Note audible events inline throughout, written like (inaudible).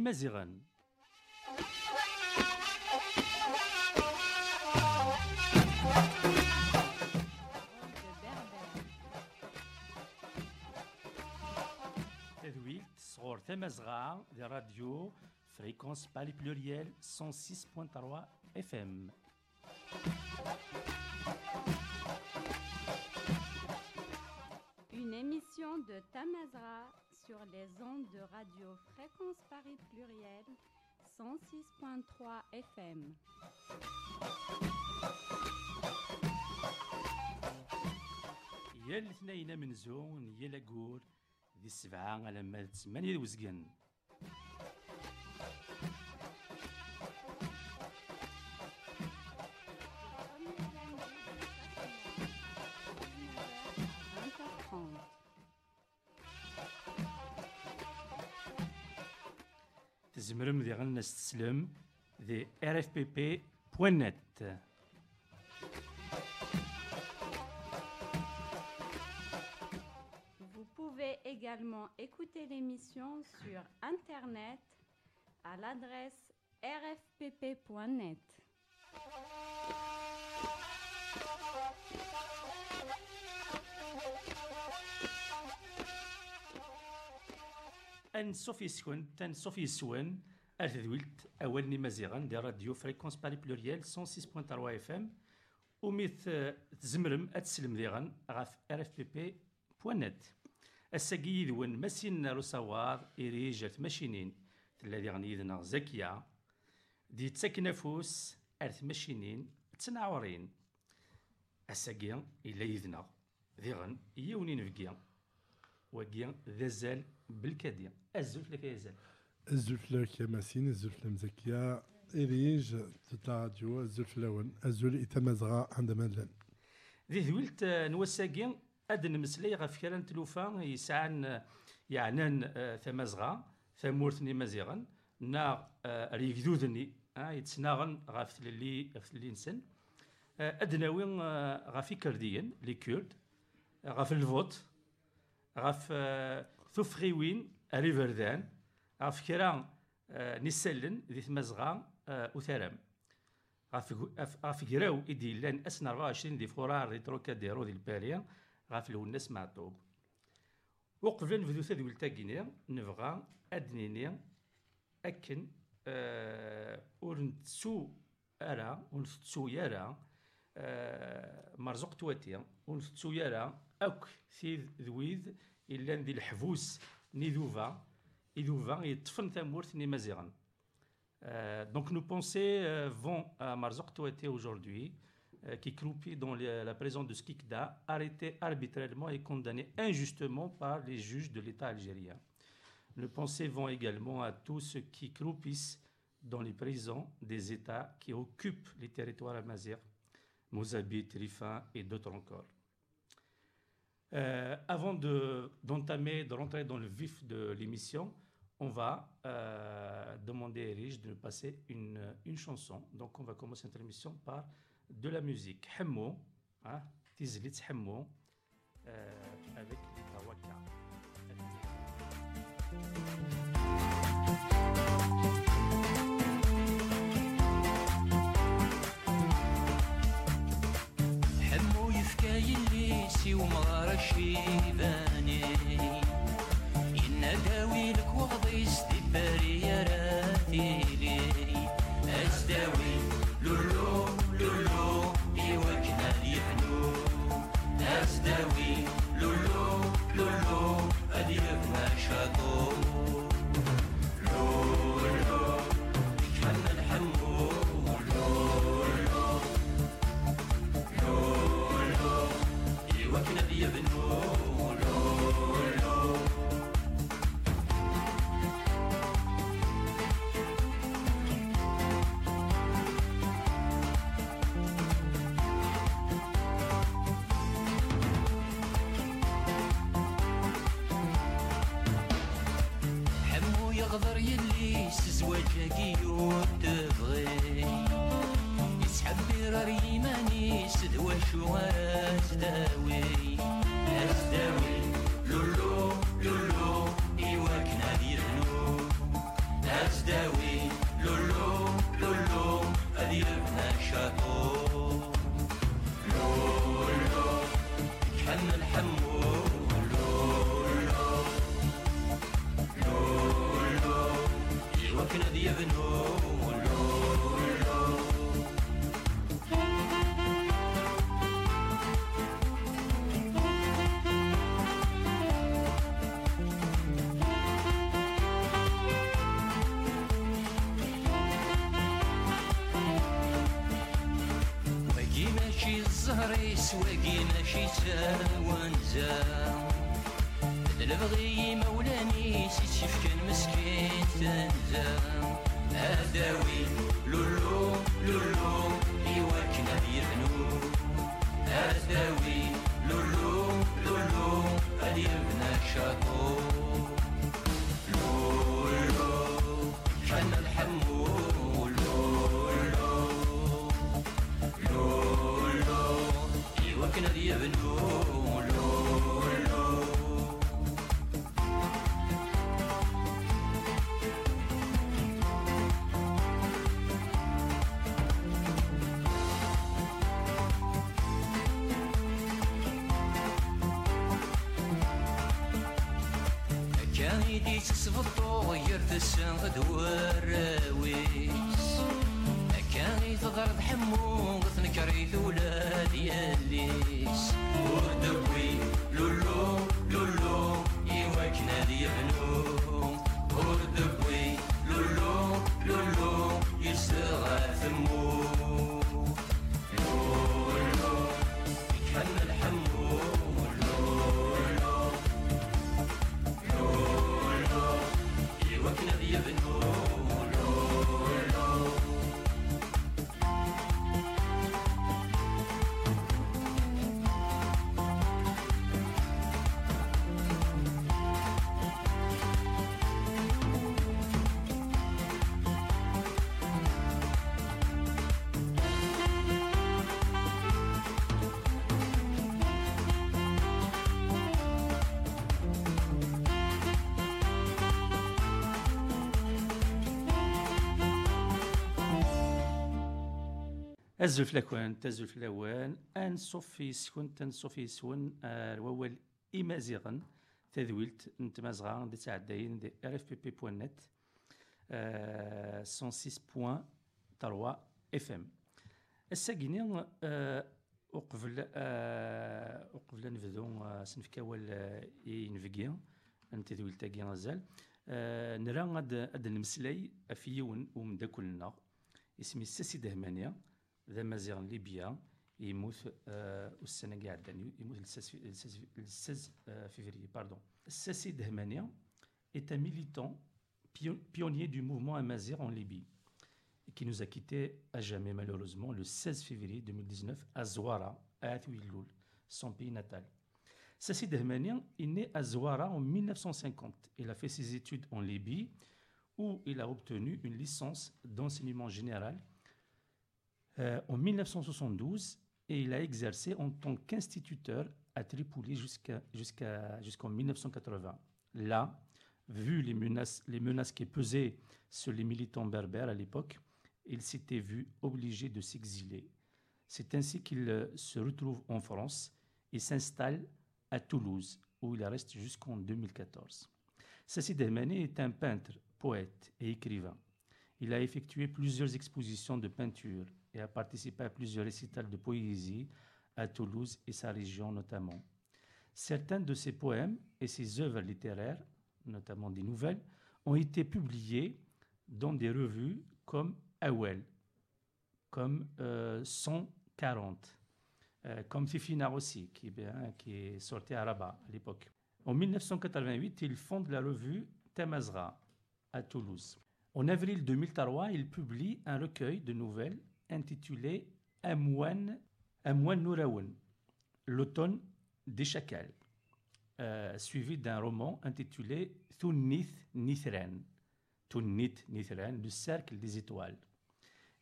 Imaziɣen. Tadwilt sɣur tamazɣa di radyu Fréquence Pluriel 106.3 FM. Une émission de Tamazra sur les ondes de radio Fréquence Paris Pluriel 106.3 FM. يا الاثنين من زون يا لاقول ذي السبعة على ما ثمانية وزقن Vous pouvez également écouter l'émission sur Internet à l'adresse rfpp.net. ان صوفي سكون تن صوفي سوان الثذويلت اولني مزيغان دي راديو فريكونس باري بلوريال 106.3 إف إم وميث آه، تزمرم أتسلم ديغان غاف آر إف بي بي بوانت الساقي يذون مسين رصوار إريجة ماشينين. الذي غني يذنا زكية دي تسكنفوس أرث ماشينين تنعورين. الساقي إلا يذنا ذيغن يوني نفقيا وقيا ذازال بالكادية. الزلفله كيزال الزلفله كماسين الزلفله مزكية إريج تتعديو الزلفلون الزول إتمازغا عند ملان ذي ذويلت آه، نوساقين أدن مسلي غف كران تلوفا يسعان آه، يعنان آه، ثمازغا ثمورتني مزيغا نا ريكذوذني يتسناغن غف تللي غف تللي نسن. أدناوين غفي كرديين لي كيرد غف الفوت غف تفخيوين ريفردان غف كرا آه، نسلن ذي تمزغا وثرم غف كراو إدي لأن أسن 24 دي فورار دي تروكا ديرو دي الباليا غف الونس مع الطوب وقبل نبدو تدويل تاكيني نبغى أدنيني أكن أه ورنتسو أرا ونتسو يرا أه مرزوق تواتيا ونتسو يرا أك سيد ذويذ yellan di leḥbus n Iduba, Iduba yeṭṭfen tamurt n Imaziɣen. donc nos pensées euh, vont à Marzouk Touaté aujourd'hui, euh, qui croupit dans la prison de Skikda, arrêté arbitrairement et condamné injustement par les juges de l'État algérien. Nos pensées vont également à tous ceux qui croupissent dans les prisons des États qui occupent les territoires amazigh, Mozambique, Rifin et d'autres encore. Euh, avant de- d'entamer, de, rentrer dans le vif de l'émission, on va euh, demander à Erich de nous passer une, une chanson. Donc, on va commencer notre émission par de la musique. Hemmo, hein, Tizlit Hemmo, euh, avec les. ومشي وما راكش يباني. يناداوي لك وغضي يا راتي. يديون تبغي يسحب بيرار يماني سدوى شواش داري يبنو واقي ماشي الزهري سواقي ماشي تاونزا البغي مولاني سيتشف كان مسكين تنزا هداوي أزل في الأكوان تزل في الأوان أن صوفي سكون تن صوفي آه، آه، سون الوول إمازيغن تذويلت نتمازغا دي تعداين دي rfpp.net 106.3 FM الساقيني وقبل آه، وقبل نفذو سنفكاول ينفقي انت أن تذويلتا غزال. نرى غاد نمسلي أفيون يون ومداكلنا اسمي الساسي دهمانيه دهمانيا ذا مازيغ ليبيا يموت آه السنه كاع عداني يموت le 16 février pardon الساسي دهمانيا est un militant pion- pionnier du mouvement amazigh en Libye et qui nous a quittés à jamais malheureusement le 16 février 2019 à Zouara, à Atouiloul, son pays natal. Sassi Dahmanian est né à Zouara en 1950. Il a fait ses études en Libye où il a obtenu une licence d'enseignement général euh, en 1972 et il a exercé en tant qu'instituteur à Tripoli jusqu'en 1980. Là, vu les menaces, qui pesaient sur les militants berbères à l'époque, il s'était vu obligé de s'exiler. C'est ainsi qu'il euh, se retrouve en France et s'installe à Toulouse, où il reste jusqu'en 2014. Sassi Dahmani est un peintre, poète et écrivain. Il a effectué plusieurs expositions de peinture et a participé à plusieurs récitals de poésie à Toulouse et sa région notamment. Certains de ses poèmes et ses œuvres littéraires, notamment des nouvelles, ont été publiés dans des revues comme Awel, comme euh, 140, euh, comme Fifina aussi, qui, bien- qui est sorti à Rabat à l'époque. En 1988, il fonde la revue Tamazra à Toulouse. En avril 2003, il publie un recueil de nouvelles intitulé Amwan, Amwan Nouraoun, l'automne des chacals, euh, suivi d'un roman intitulé Thunnith Nithran, Thunnith Nithran, le cercle des étoiles.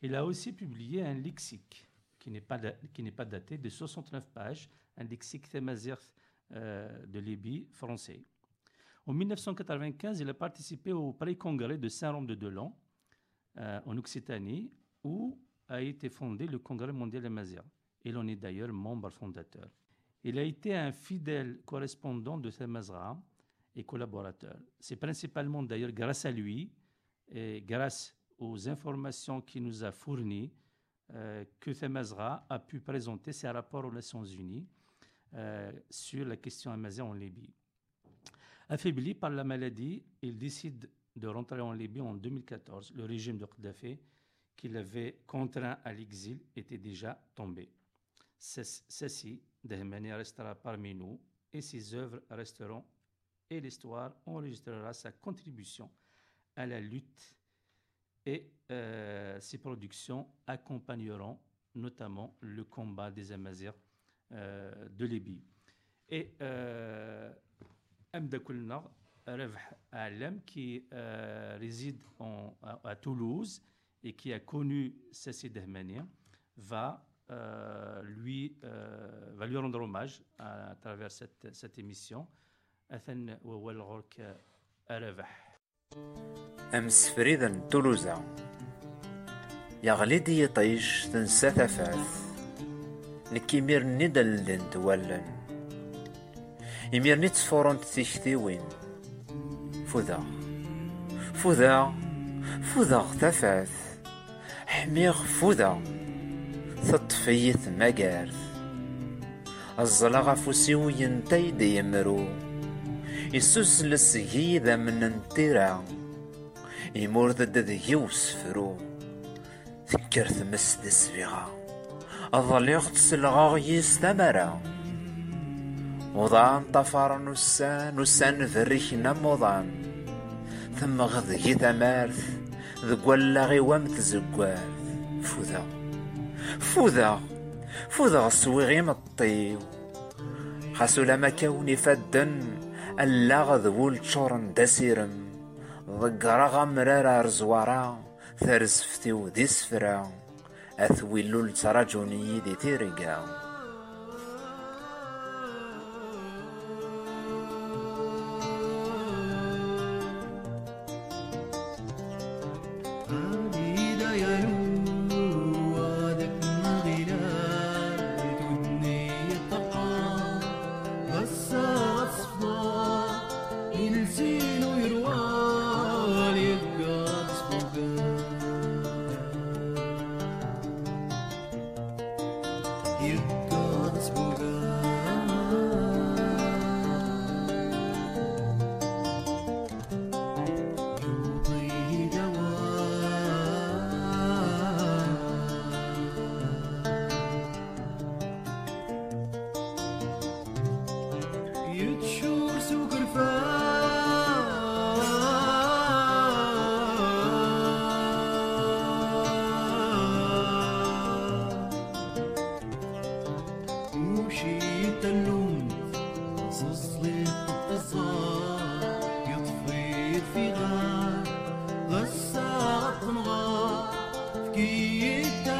Il a aussi publié un lexique qui n'est pas, pas daté de 69 pages, un lexique thémazigh euh, de Libye français. En 1995, il a participé au pré-congrès de Saint-Rome de Delan, euh, en Occitanie, où a été fondé le Congrès mondial amazigh. Il en est d'ailleurs membre fondateur. Il a été un fidèle correspondant de Thamazra et collaborateur. C'est principalement d'ailleurs grâce à lui et grâce aux informations qu'il nous a fournies, euh, que Temazra a pu présenter ses rapports aux Nations Unies euh, sur la question amazigh en Libye. Affaibli par la maladie, il décide de rentrer en Libye en 2014. Le régime de Kadhafi, qui l'avait contraint à l'exil, était déjà tombé. Ce- Ceci, Dahmani restera parmi nous et ses œuvres resteront et l'histoire enregistrera sa contribution à la lutte et euh, ses productions accompagneront notamment le combat des Amazirs euh, de Libye. Et euh, Amda Alam, qui euh, réside à Toulouse et qui a connu Sassi Dahmani, va, euh, lui, euh, va lui rendre hommage à, à travers cette, cette émission. أثن ووالغرك أربح أمس فريدا تولوزا يغلي يطيش تنسى ثفاث نكيمير ندل لند ولن يمير نتسفورنت تيشتيوين فوذا فوذا فوذا ثفاث حميغ فوذا تطفيث مقارث الزلغة فوسيو ينتي ديمرو يسوس لسهيدا من انترا يمور ضد ذي فرو فكرت مس دسفيغا أظل يغتس الغاغيس تمرا وضعان طفر نسان نسان فريشنا موضان ثم غضي ثمارث ذقوال غيوام تزقوارث فوذا فوذا فوذا السويغي مطيو خاسو لما كوني فدن ألا غذول تشورن دسيرم ضقرا غمرارا رزوارا ثرزفتي ودي سفرا أثويلو لتراجوني دي تيرقا عبيدة 你遇。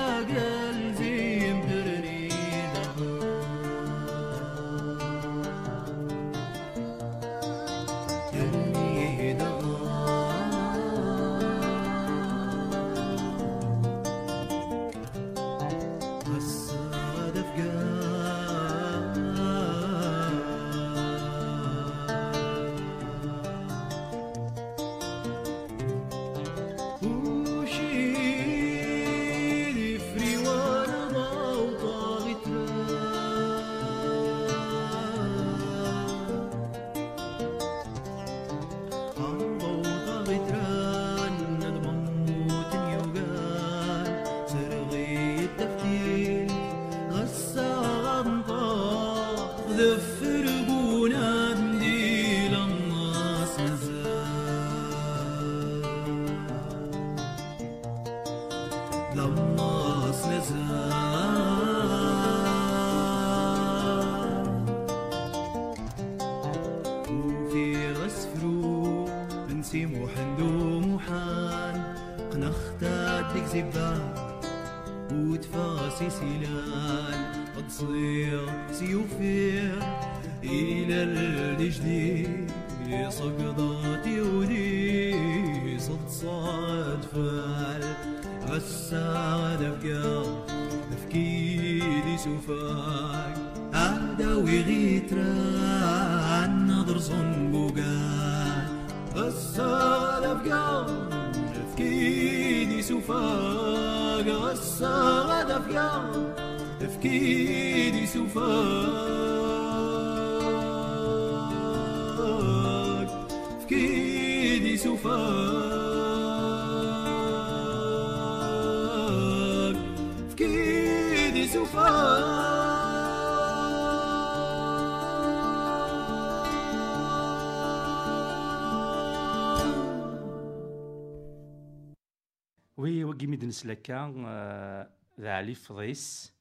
نسلكا آه، ذا علي فضيس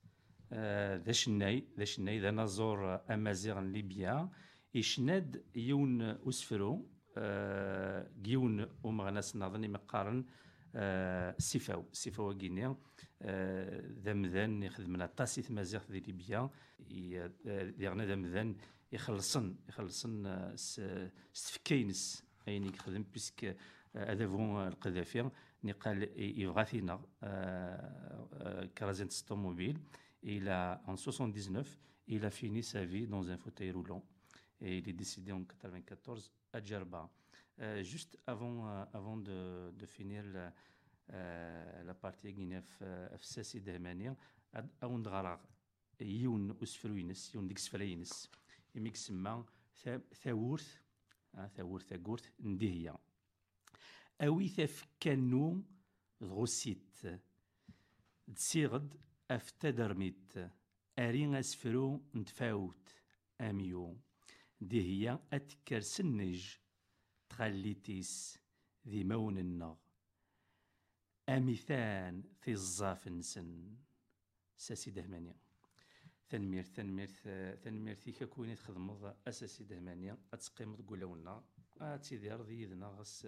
آه، ذا شناي ذا شناي ذا نازور أمازيغ ليبيا. يشناد يون أسفرو آه، يون ومغناس نظني مقارن آه، سيفاو سيفاو كينيا ذا مذان يخدم طاسي مازيغ ذي ليبيا. يغنى ذا مذان يخلصن يخلصن آه، ستفكينس أين يخدم بيسك هذا فون القذافي نقال يبغى فينا كرازين automobile. Il a, en 79, il a fini sa vie dans un fauteuil roulant. Et il est décédé en 94 à Djerba. Euh, juste avant, euh, avant de, de finir la, euh, la partie guinéenne FCC d'Hermania, à Undgara, يون أسفلو ينس يون ديك سفلا ينس يميك سما ثاورث ثاورث ثاقورث ندهيا أوي تفكانو غوسيت. تسيغد أفتدرميت. أرين أسفرو نتفاوت. أميو. دي هي أتكر سنج. تخليتيس ذي مون النغ. أميثان في الزاف نسن. ساسي دهمانيا. تنمير تنمير تنمير ثيكا كويني تخدمض أساسي دهمانيا. أتسقيم تقول لونا أتيدي أرضي يدنا غس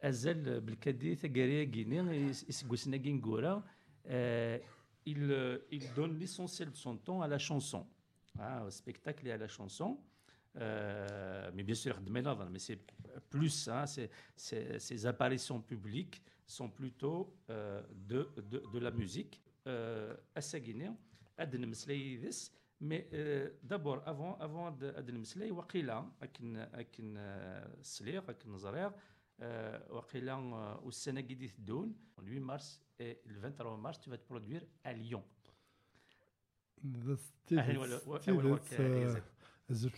azal belkadi tagari-agi-nni iseggasen-agi n Gura il donne l'essentiel de son temps à la chanson, hein, au spectacle et à la chanson. Euh, mais bien sûr, mais c'est plus, hein, c ces apparitions publiques sont plutôt euh, de, de, de, la musique. Euh, à Saguenay, mais euh, d'abord, avant, avant de, de, de, de, de, de, de, de, وقيلا والسنة قد تدون 8 مارس 23 مارس tu vas te produire à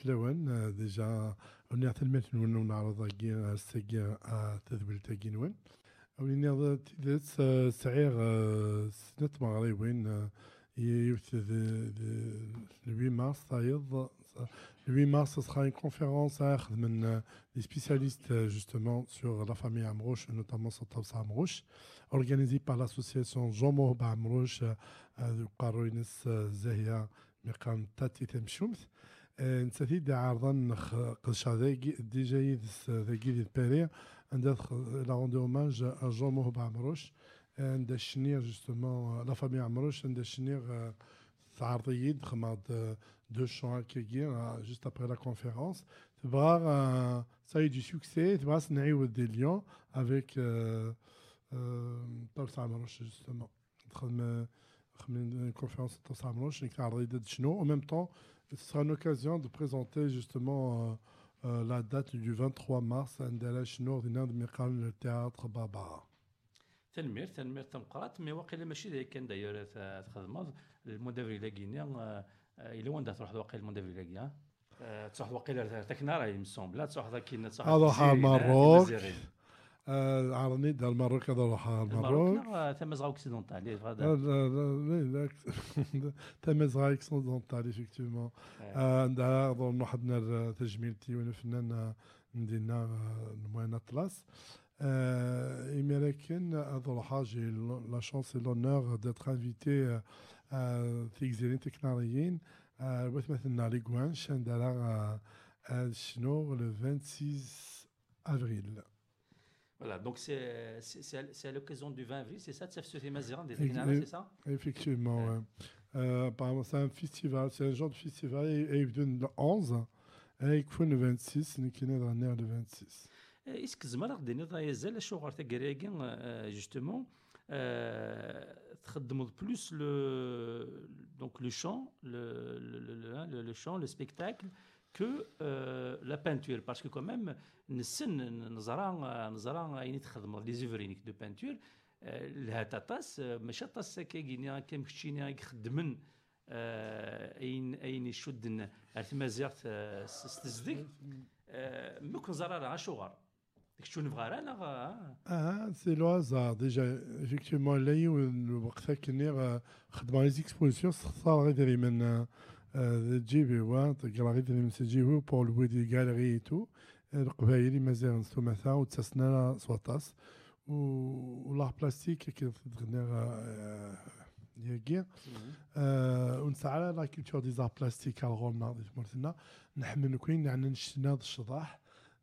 لوان ديجا راني تلمت نون ونعرض كي سكي تذبل تاكي نون وليني تيدات سعير سنت مغربين يوث 8 مارس تايض le 8 mars ce sera une conférence à من euh, des spécialistes euh, justement sur la famille Amrouche notamment sur Tabsa Amrouche organisée par l'association Jean Mohba Amrouche قارو ينس زاهية مقام تاتي تمشومث نساتي عرضا قشا ديجا يدس ذاكي دي باري عند لا روندي اوماج ا جون موهب عمروش عند الشنير جوستومون لا فامي عمروش عند الشنير تعرضيد خماد دو شون كيكي جوست ابري لا كونفيرونس تبغى ça eu du succès تبغى نعيود دي ليون افيك طلس عمروش جوستومون تخدم une conférence de Samroche et de Chino. En même temps, ce sera une occasion de présenter justement euh, euh, la date du 23 mars à Ndala Chino, ordinaire de Mirkan, le théâtre Baba. تنمير تنمير تنقرات مي واقيلا ماشي ذاك كان داير تخدم المدافع إلى غينيا إلى آه، وين تروح آه، واقيلا المدافع إلى غينيا تروح واقيلا تكنا راهي مسومبلا تروح كي تروح أروح على المروك عرني دار المروك هذا روح على المروك تمازغا أوكسيدونتال (laughs) تمازغا أوكسيدونتال إفكتيفمون. إيه. آه، عندها ظن واحد تجميلتي تيوين فنان ندينا نموين أطلس. Euh, j'ai la chance et l'honneur d'être invité euh, à Tigzilin Teknarien, à Wetmatna Chandala à Chino, le 26 avril. Voilà, donc c'est à l'occasion du 20 avril, c'est ça, Tsefsuti Maziran des c'est ça? Effectivement, ouais. euh, apparemment c'est un festival, c'est un genre de festival, et il donne le 11, et il le 26, il y a le 26. اسك زمرغ دينيض يزال الشغل تاكرياكي جوستومون تخدموا بلوس لو دونك لو شون لو شون لو سبيكتاكل كو لا بانتور باسكو كو que نسن نزرع نزرع يعني تخدم لي زيفرينيك دو بانتور لها تاطاس ماشي طاس كاين كم كتشيني خدمن اين اين يشدن ارتمازيغت ستزدك مكن زرار عشوغر Ah, c'est le hasard. Déjà, effectivement, là, les expositions, تجيبي وانت غالغي تنم تجيبي بور الويدي غالغي ايتو القبايل مازال نسو مثلا وتسسنا سوطاس و لا بلاستيك كي تغنى ياكي ونسعى لا كولتور دي زار بلاستيك الغوم ناضي تمرتنا نحمل كوين يعني نشتنا الشطاح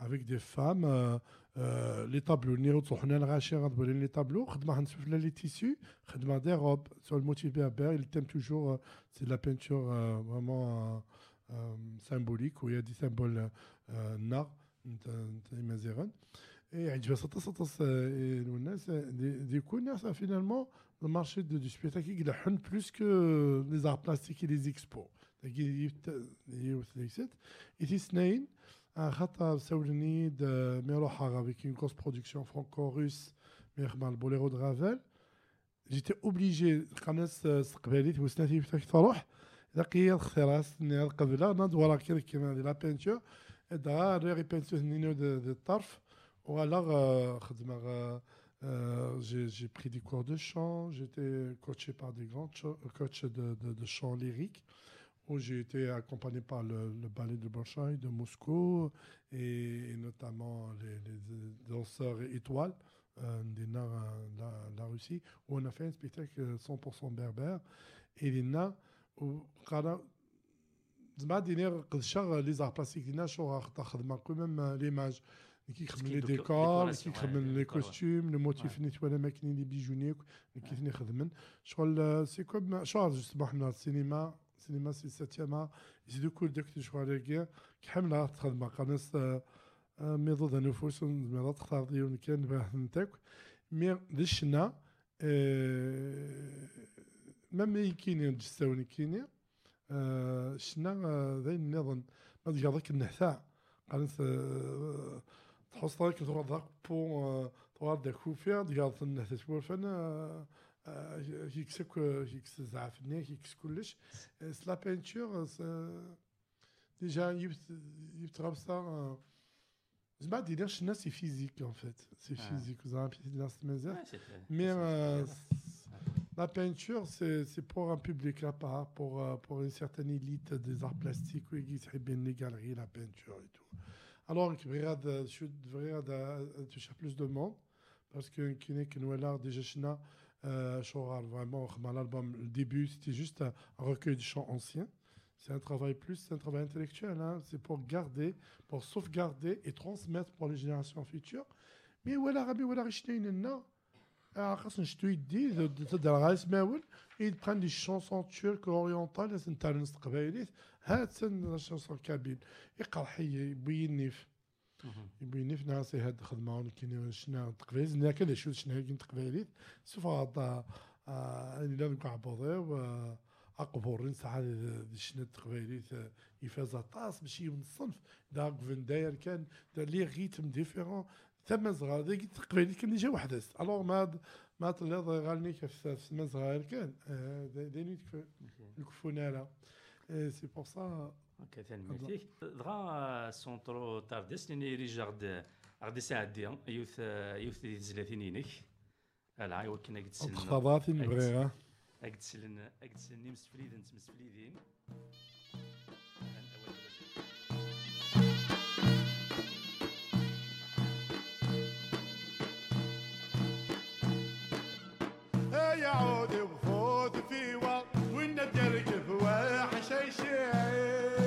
avec des femmes les tableaux les tableaux les tissus des robes sur le motif berber il thème toujours c'est de la peinture vraiment symbolique où il y a des symboles na et finalement le marché du spectacle il a plus que les arts plastiques et les expos et avec une grosse production franco-russe, le boléro de Ravel. J'étais obligé, euh, quand je la peinture, et peinture de Tarf, alors euh, euh, j'ai pris des cours de chant, j'étais coaché par des grands coachs de chant lyrique où j'ai été accompagné par le, le ballet de Bolshoi de Moscou et, et notamment les, les danseurs étoiles euh, des Nars, euh, la, la Russie, où on a fait un spectacle 100% berbère. Et les Nars, où قرا- زعما دينير قد شغل لي زار بلاستيك دينا شغل خدمه كو ميم ليماج كي يخدم لي دوك- ديكور ديكوراسيون، كي يخدم ouais, لي décor, ouais. كوستيم لو موتيف نيت ولا ماكنين لي بيجوني كي ثني خدمن شغل سي كوم شغل جوستومون حنا السينما سينما سي ساتياما يزيدوا كل داك شوار كاع كحمل تخدم قناص آه، آه، مي ضد نفوس زعما تختار ديون كان باه نتاك مي آه، ذي الشنا مام يكيني نجستاوني كيني شنا ذاي نظن ما تجي هذاك النحتاع قناص تحص ذاك بو توار داك كوفيا تقاض النحتاع تقول فانا yüksek zafine, yüksek kulish. C'est la peinture, déjà, il travaille ça. Je ne sais pas, China, c'est physique, en fait. C'est physique, vous avez un petit. Mais la peinture, c'est pour un public à part, pour, euh, pour une certaine élite des arts plastiques, qui aiment bien les galeries, la peinture et tout. Alors, je devrais toucher plus de monde, parce que nous avons déjà China. euh, Choral, vraiment vraiment, l'album le début c'était juste un, un recueil de chants anciens. C'est un travail plus, c'est un travail intellectuel. hein. C'est pour garder, pour sauvegarder et transmettre pour les générations futures. Mais voilà, Rabbi, voilà, Richtein, آه، خاص نشتو يدي تدير غا يسماول يبقى دي شونسون تشيرك اورينتال لازم تاع الناس القبايليت هات سن شونسون كابيل يقرا حي يبين نيف Mhm. يبين نيف ناسي هاد الخدمه ولكن شنا تقبايل زنا كذا شو شنا كاين تقبايليت سوف هذا الا نكون عبوضي و اقبورين ساعه دي شنا تقبايليت يفاز طاس ماشي من الصنف دا فين داير كان دار لي ريتم ديفيرون ثم صغار ديك تقبايليت كان ديجا وحدس الوغ ما ما طلع غالني كيف ثم صغار كان دايني الكفوناله سي بور سا هكا تنميتيك دغا سونترو تاردس لاني ريج غد غد يساعدي يوث يوث زلاتين ينك العاي وكنا قد سلنا خطابات بغيها قد سلنا قد سلنا نمس فريدن يا عود يعود في وقت والندرج في وحش شيء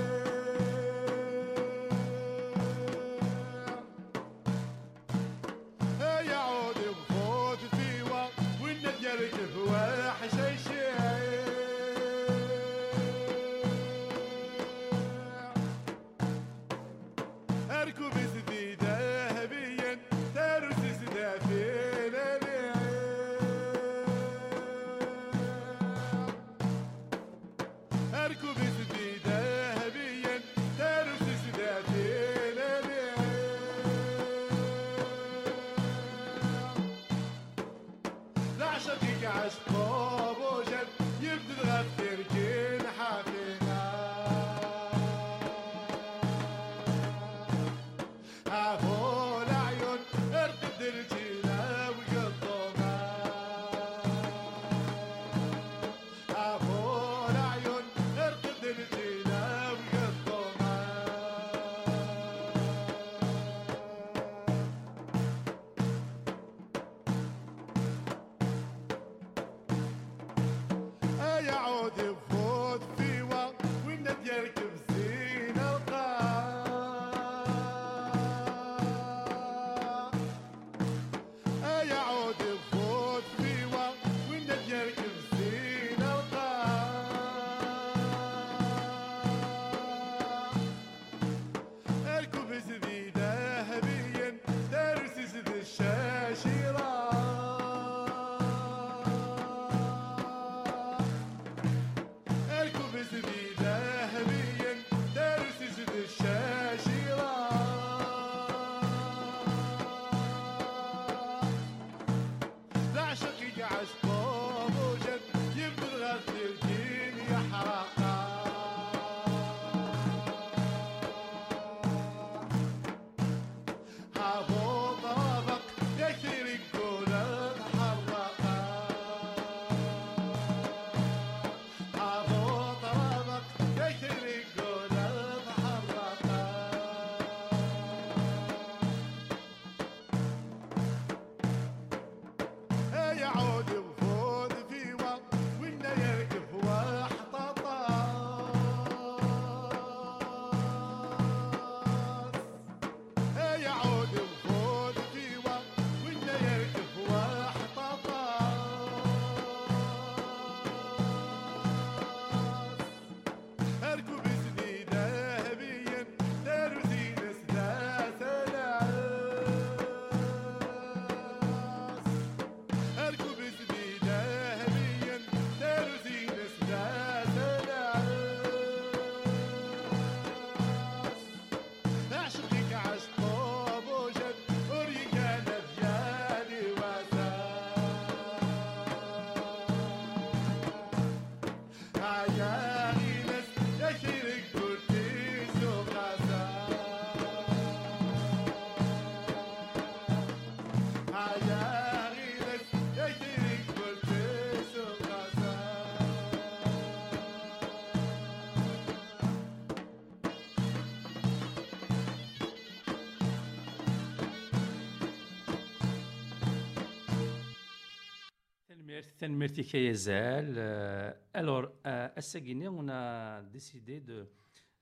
Merci. Euh, alors, euh, à Saguenay, on a décidé de,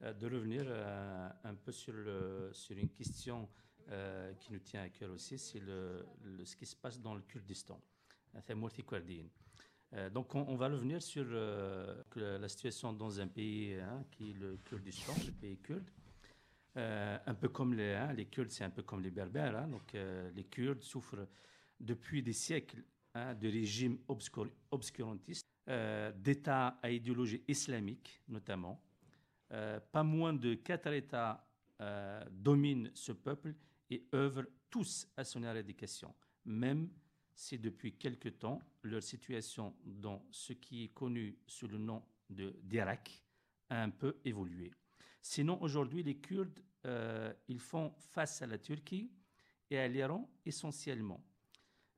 euh, de revenir un peu sur, sur une question qui nous tient à cœur aussi, c'est le, ce qui se passe dans le Kurdistan. Euh, donc, on, va revenir sur la situation dans un pays hein, qui est le Kurdistan, le pays kurde. Un peu comme les, hein, les Kurdes, c'est un peu comme les Berbères. hein. donc, les Kurdes souffrent depuis des siècles hein, de régimes obscur- obscurantistes, euh, d'États à idéologie islamique notamment. Euh, pas moins de quatre États euh, dominent ce peuple et œuvrent tous à son éradication, même si depuis quelque temps leur situation dans ce qui est connu sous le nom d'Irak a un peu évolué. Sinon, aujourd'hui, les Kurdes, ils font face à la Turquie et à l'Iran essentiellement.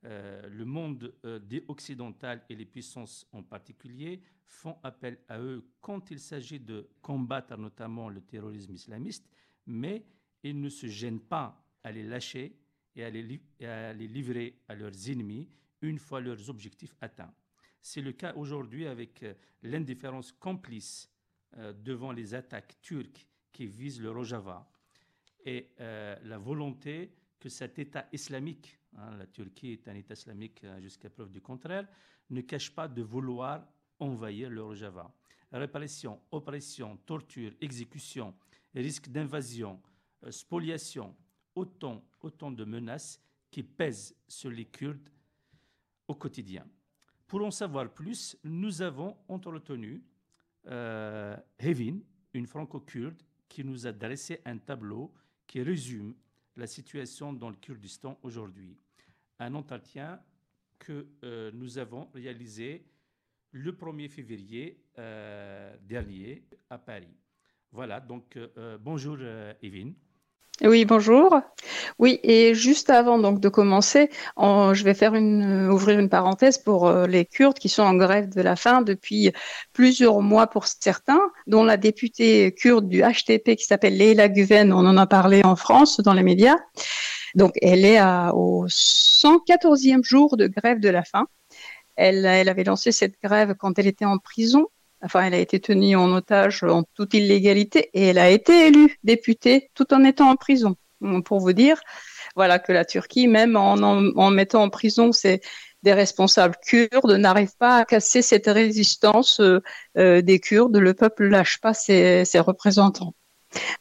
Euh, le monde euh, des occidentales et les puissances en particulier font appel à eux quand il s'agit de combattre notamment le terrorisme islamiste, mais ils ne se gênent pas à les lâcher et à les, livrer à leurs ennemis une fois leurs objectifs atteints. C'est le cas aujourd'hui avec euh, l'indifférence complice euh, devant les attaques turques qui visent le Rojava et la volonté que cet État islamique, hein, la Turquie est un État islamique euh, jusqu'à preuve du contraire, ne cache pas de vouloir envahir le Rojava. Répression, oppression, torture, exécution, risque d'invasion, euh, spoliation, autant, autant de menaces qui pèsent sur les Kurdes au quotidien. Pour en savoir plus, nous avons entretenu euh, Hevin, une franco-kurde, qui nous a dressé un tableau qui résume la situation dans le Kurdistan aujourd'hui. Un entretien que euh, nous avons réalisé le 1er février euh, dernier à Paris. Voilà, donc euh, bonjour Evine. Oui, bonjour. Oui, et juste avant donc de commencer, en- je vais faire ouvrir une parenthèse pour les Kurdes qui sont en grève de la faim depuis plusieurs mois pour certains, dont la députée kurde du HTP qui s'appelle Leila Guven, on en a parlé en France dans les médias. Donc, elle est à- au 114e jour de grève de la faim. Elle, avait lancé cette grève quand elle était en prison. Enfin, elle a été tenue en otage en toute illégalité et elle a été élue députée tout en étant en prison. Pour vous dire, voilà que la Turquie, même en, mettant en prison des responsables kurdes, n'arrive pas à casser cette résistance euh, euh, des Kurdes. Le peuple lâche pas ses représentants.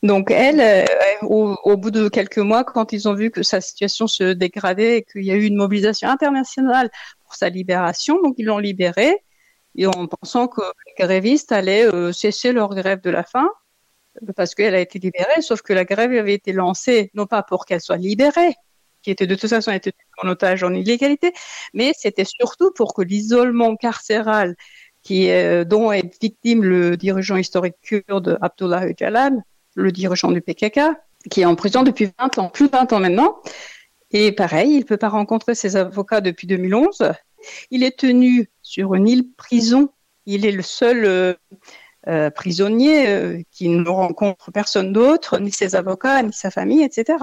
Donc elle, euh, au, au, bout de quelques mois, quand ils ont vu que sa situation se dégradait et qu'il y a eu une mobilisation internationale pour sa libération, donc ils l'ont libérée et en pensant que les grévistes allaient euh, cesser leur grève de la faim parce qu'elle a été libérée, sauf que la grève avait été lancée non pas pour qu'elle soit libérée, qui était de toute façon était en otage en illégalité, mais c'était surtout pour que l'isolement carcéral dont est victime le dirigeant historique kurde Abdullah Öcalan, le dirigeant du PKK, qui est en prison depuis 20 ans, plus de 20 ans maintenant. Et pareil, il ne peut pas rencontrer ses avocats depuis 2011. Il est tenu sur une île prison. Il est le seul euh, euh, prisonnier euh, qui ne rencontre personne d'autre, ni ses avocats, ni sa famille, etc.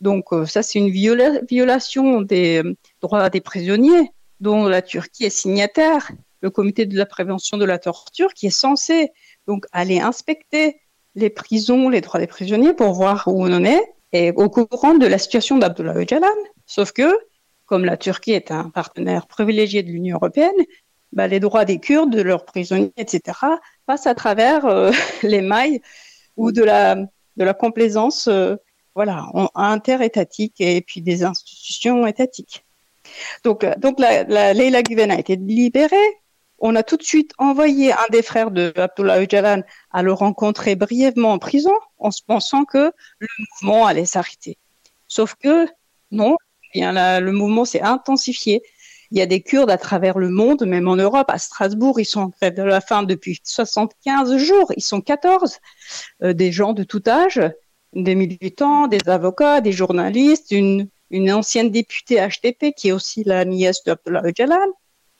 Donc ça, c'est une viola violation des droits des prisonniers dont la Turquie est signataire. Le comité de la prévention de la torture qui est censé donc aller inspecter les prisons, les droits des prisonniers pour voir où on en est et au courant de la situation d'Abdullah Öcalan. Sauf que, comme la Turquie est un partenaire privilégié de l'Union européenne, bah, les droits des Kurdes, de leurs prisonniers, etc., passent à travers euh, (laughs) les mailles ou de la, complaisance euh, voilà, interétatique et puis des institutions étatiques. Donc, donc la, la Leila a été libérée. On a tout de suite envoyé un des frères de Abdullah Öcalan à le rencontrer brièvement en prison en se pensant que le mouvement allait s'arrêter. Sauf que non, bien la, le mouvement s'est intensifié. Il y a des Kurdes à travers le monde, même en Europe, à Strasbourg, ils sont en grève de la faim depuis 75 jours, ils sont 14, euh, des gens de tout âge, des militants, des avocats, des journalistes, une, une ancienne députée HTP qui est aussi la nièce d'Abdullah Öcalan.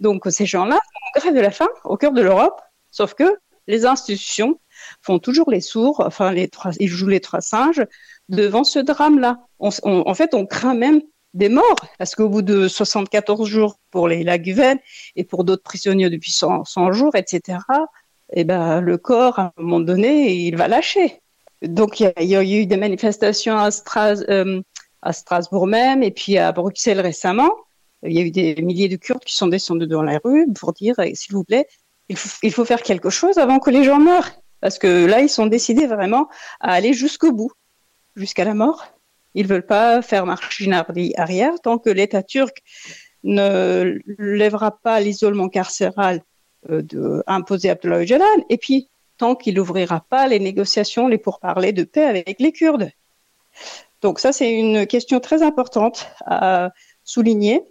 Donc ces gens-là sont en grève de la faim au cœur de l'Europe, sauf que les institutions font toujours les sourds, enfin les trois, ils jouent les trois singes devant ce drame-là. On, en fait, on craint même des morts, parce qu'au bout de 74 jours pour les Laguven et pour d'autres prisonniers depuis 100, 100 jours, etc., eh ben, le corps, à un moment donné, il va lâcher. Donc, il y, a eu des manifestations à, euh, à Strasbourg même, et puis à Bruxelles récemment. Il y a eu des milliers de Kurdes qui sont descendus dans la rue pour dire, s'il vous plaît, il faut, il faut faire quelque chose avant que les gens meurent. Parce que là, ils sont décidés vraiment à aller jusqu'au bout, jusqu'à la mort. Ils ne veulent pas faire machine arrière tant que l'État turc ne lèvera pas l'isolement carcéral euh, imposé à Abdullah Öcalan et puis tant qu'il n'ouvrira pas les négociations, les pourparlers de paix avec les Kurdes. Donc ça, c'est une question très importante à souligner.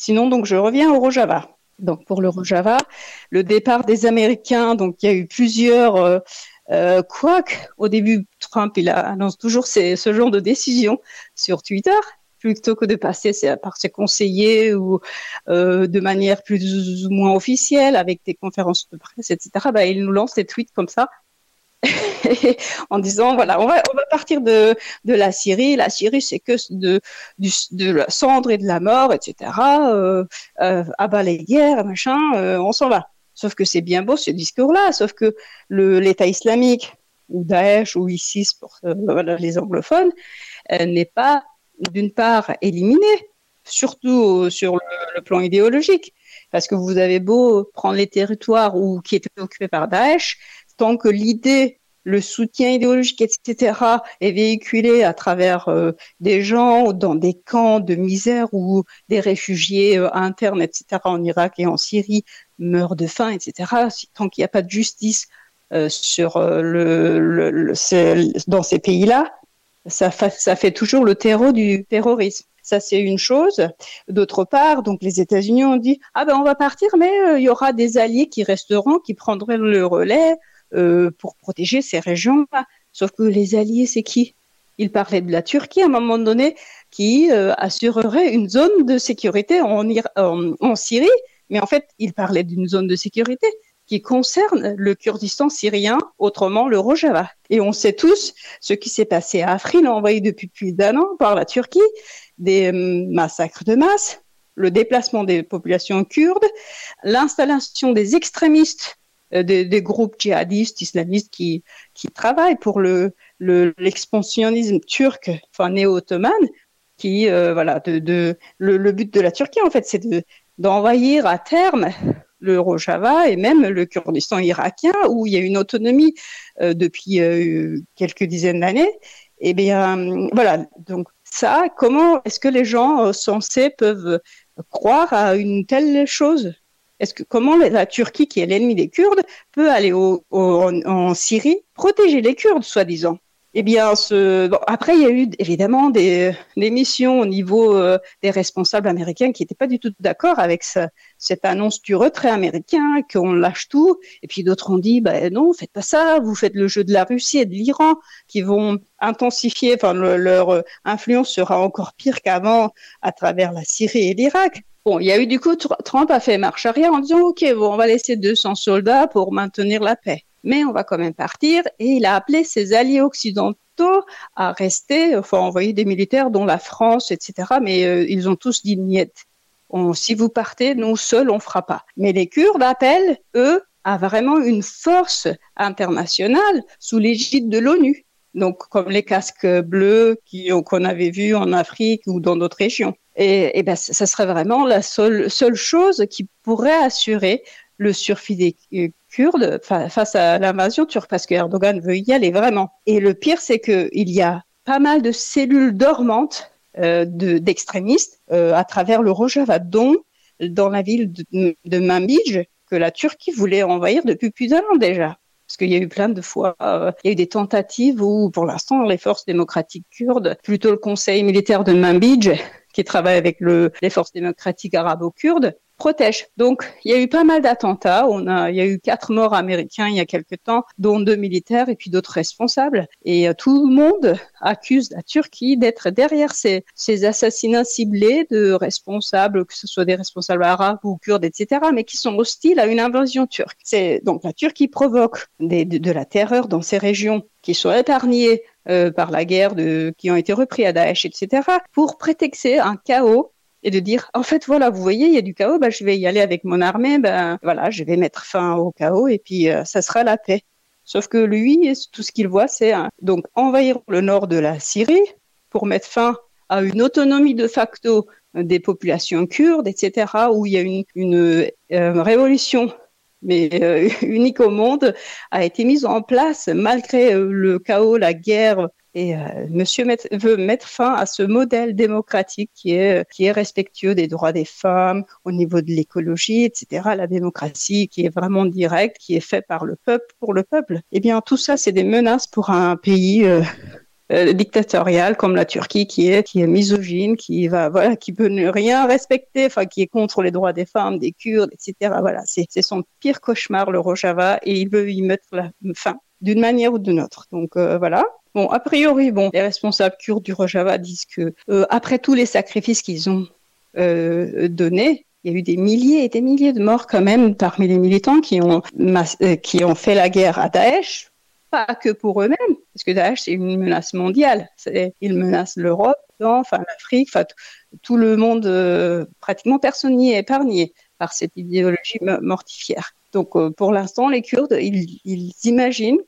Sinon, donc, je reviens au Rojava. Donc, pour le Rojava, le départ des Américains, donc, il y a eu plusieurs euh, euh, quoique, au début, Trump, il annonce toujours ce genre de décision sur Twitter, plutôt que de passer par ses conseillers ou euh, de manière plus ou moins officielle, avec des conférences de presse, etc. Bah, il nous lance des tweets comme ça, (laughs) en disant, voilà, on va, on va partir de, de la Syrie. La Syrie, c'est que de, du, de la cendre et de la mort, etc. Euh, euh, abat les guerres, machin, on s'en va. Sauf que c'est bien beau ce discours-là, sauf que l'État islamique, ou Daesh, ou ISIS pour euh, les anglophones, euh, n'est pas, d'une part, éliminé, surtout sur le, le, plan idéologique. Parce que vous avez beau prendre les territoires où, qui étaient occupés par Daesh, tant que l'idée le soutien idéologique, etc., est véhiculé à travers euh, des gens dans des camps de misère où des réfugiés euh, internes, etc., en Irak et en Syrie meurent de faim, etc., tant qu'il n'y a pas de justice euh, dans ces pays-là, ça, ça fait toujours le terreau du terrorisme. Ça, c'est une chose. D'autre part, donc les États-Unis ont dit ah ben on va partir, mais il y aura des alliés qui resteront, qui prendront le relais. Euh, pour protéger ces régions. Sauf que les alliés, c'est qui? Il parlait de la Turquie à un moment donné, qui euh, assurerait une zone de sécurité en, en, Syrie, mais en fait, il parlait d'une zone de sécurité qui concerne le Kurdistan syrien, autrement le Rojava. Et on sait tous ce qui s'est passé à Afrin, envoyé depuis plus d'un an par la Turquie, des euh, massacres de masse, le déplacement des populations kurdes, l'installation des extrémistes euh, des, groupes djihadistes islamistes qui, qui travaillent pour le, l'expansionnisme turc, enfin néo-ottoman, qui, euh, voilà, de, le, but de la Turquie, en fait, c'est de, d'envahir à terme le Rojava et même le Kurdistan irakien, où il y a une autonomie euh, depuis quelques dizaines d'années. Eh bien, voilà, donc ça, comment est-ce que les gens censés peuvent croire à une telle chose? Est-ce que comment la Turquie, qui est l'ennemi des Kurdes, peut aller en, Syrie protéger les Kurdes, soi-disant? Eh bien, après, il y a eu évidemment des, missions au niveau euh, des responsables américains qui n'étaient pas du tout d'accord avec cette annonce du retrait américain, qu'on lâche tout. Et puis d'autres ont dit, ben non, faites pas ça, vous faites le jeu de la Russie et de l'Iran, qui vont intensifier, enfin, leur euh, influence sera encore pire qu'avant à travers la Syrie et l'Irak. Il y a eu du coup, Trump a fait marche arrière en disant, OK, bon, on va laisser 200 soldats pour maintenir la paix. Mais on va quand même partir. Et il a appelé ses alliés occidentaux à rester, enfin, envoyer des militaires, dont la France, etc. Mais euh, ils ont tous dit niet. si vous partez, nous seuls, on fera pas. Mais les Kurdes appellent, eux, à vraiment une force internationale sous l'égide de l'ONU donc comme les casques bleus qu'on avait vus en Afrique ou dans d'autres régions. Et, et ben, ça serait vraiment la seule, seule chose qui pourrait assurer le survie des Kurdes face à l'invasion turque, parce que Erdogan veut y aller vraiment. Et le pire, c'est qu'il y a pas mal de cellules dormantes euh, d'extrémistes euh, à travers le Rojava, dont dans la ville de, de que la Turquie voulait envahir depuis plus d'un an déjà parce qu'il y a eu plein de fois, euh, il y a eu des tentatives où, pour l'instant, les forces démocratiques kurdes, plutôt le conseil militaire de Manbij, qui travaille avec les forces démocratiques arabo-kurdes, protège. Donc, il y a eu pas mal d'attentats. On a, il y a eu quatre morts américains il y a quelque temps, dont deux militaires et puis d'autres responsables. Et euh, tout le monde accuse la Turquie d'être derrière ces, ces, assassinats ciblés de responsables, que ce soit des responsables arabes ou kurdes, etc., mais qui sont hostiles à une invasion turque. C'est donc la Turquie provoque de, la terreur dans ces régions qui sont épargnées euh, par la guerre, qui ont été repris à Daesh, etc., pour prétexter un chaos et de dire en fait voilà vous voyez il y a du chaos bah, je vais y aller avec mon armée ben voilà je vais mettre fin au chaos et puis euh, ça sera la paix. Sauf que lui tout ce qu'il voit c'est donc envahir le nord de la Syrie pour mettre fin à une autonomie de facto des populations kurdes etc où il y a une, une euh, révolution mais euh, (laughs) unique au monde a été mise en place malgré le chaos la guerre et euh, Monsieur veut mettre fin à ce modèle démocratique qui est, qui est respectueux des droits des femmes, au niveau de l'écologie, etc. La démocratie qui est vraiment directe, qui est faite par le peuple, pour le peuple. Eh bien, tout ça, c'est des menaces pour un pays euh, euh, dictatorial comme la Turquie qui est misogyne, qui va voilà, qui peut ne rien respecter, qui est contre les droits des femmes, des Kurdes, etc. Voilà, c'est son pire cauchemar le Rojava et il veut y mettre la fin d'une manière ou d'une autre. Donc voilà. Bon, a priori, bon, les responsables kurdes du Rojava disent que euh, après tous les sacrifices qu'ils ont euh, donnés, il y a eu des milliers et des milliers de morts quand même parmi les militants qui ont, euh, qui ont fait la guerre à Daesh, pas que pour eux-mêmes, parce que Daesh c'est une menace mondiale, il menace l'Europe, enfin l'Afrique, enfin tout le monde, pratiquement personne n'y est épargné par cette idéologie mortifière. Donc pour l'instant, les Kurdes, ils imaginent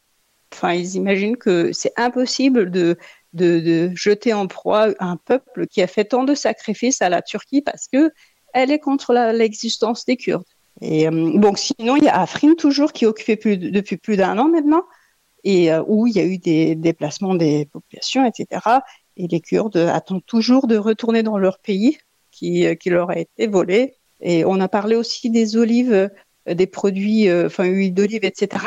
enfin, ils imaginent que c'est impossible de, de, jeter en proie un peuple qui a fait tant de sacrifices à la Turquie parce que elle est contre l'existence des Kurdes. Et euh, sinon, il y a Afrin toujours qui est occupé depuis plus d'un an maintenant. et où il y a eu des déplacements des populations, etc. Et les Kurdes attendent toujours de retourner dans leur pays qui, qui leur a été volé. Et on a parlé aussi des olives, des produits, enfin huile d'olive, etc.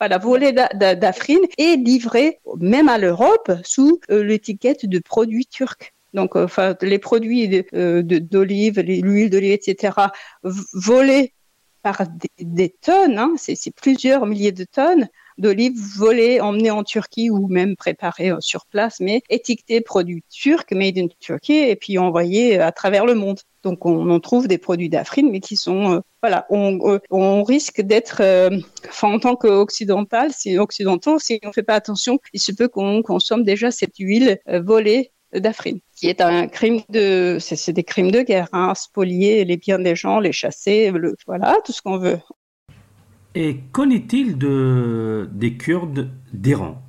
voilà, volés d'Afrine et livrés même à l'Europe sous l'étiquette de produits turcs. Donc, enfin, les produits d'olive, l'huile d'olive, etc., volés par des, tonnes, hein, c'est plusieurs milliers de tonnes d'olives volées, emmenées en Turquie ou même préparées euh, sur place, mais étiquetées produits turcs, made in Turkey, et puis envoyés à travers le monde. Donc on, trouve des produits d'Afrine, mais qui sont, euh, voilà, on, on risque d'être, euh, enfin, en tant qu'occidental, si occidentaux, si on ne fait pas attention, il se peut qu'on consomme déjà cette huile volée d'Afrine, qui est un crime de, c'est des crimes de guerre, hein, spolier les biens des gens, les chasser, le, voilà, tout ce qu'on veut. Et qu'en est-il de, des Kurdes d'Iran?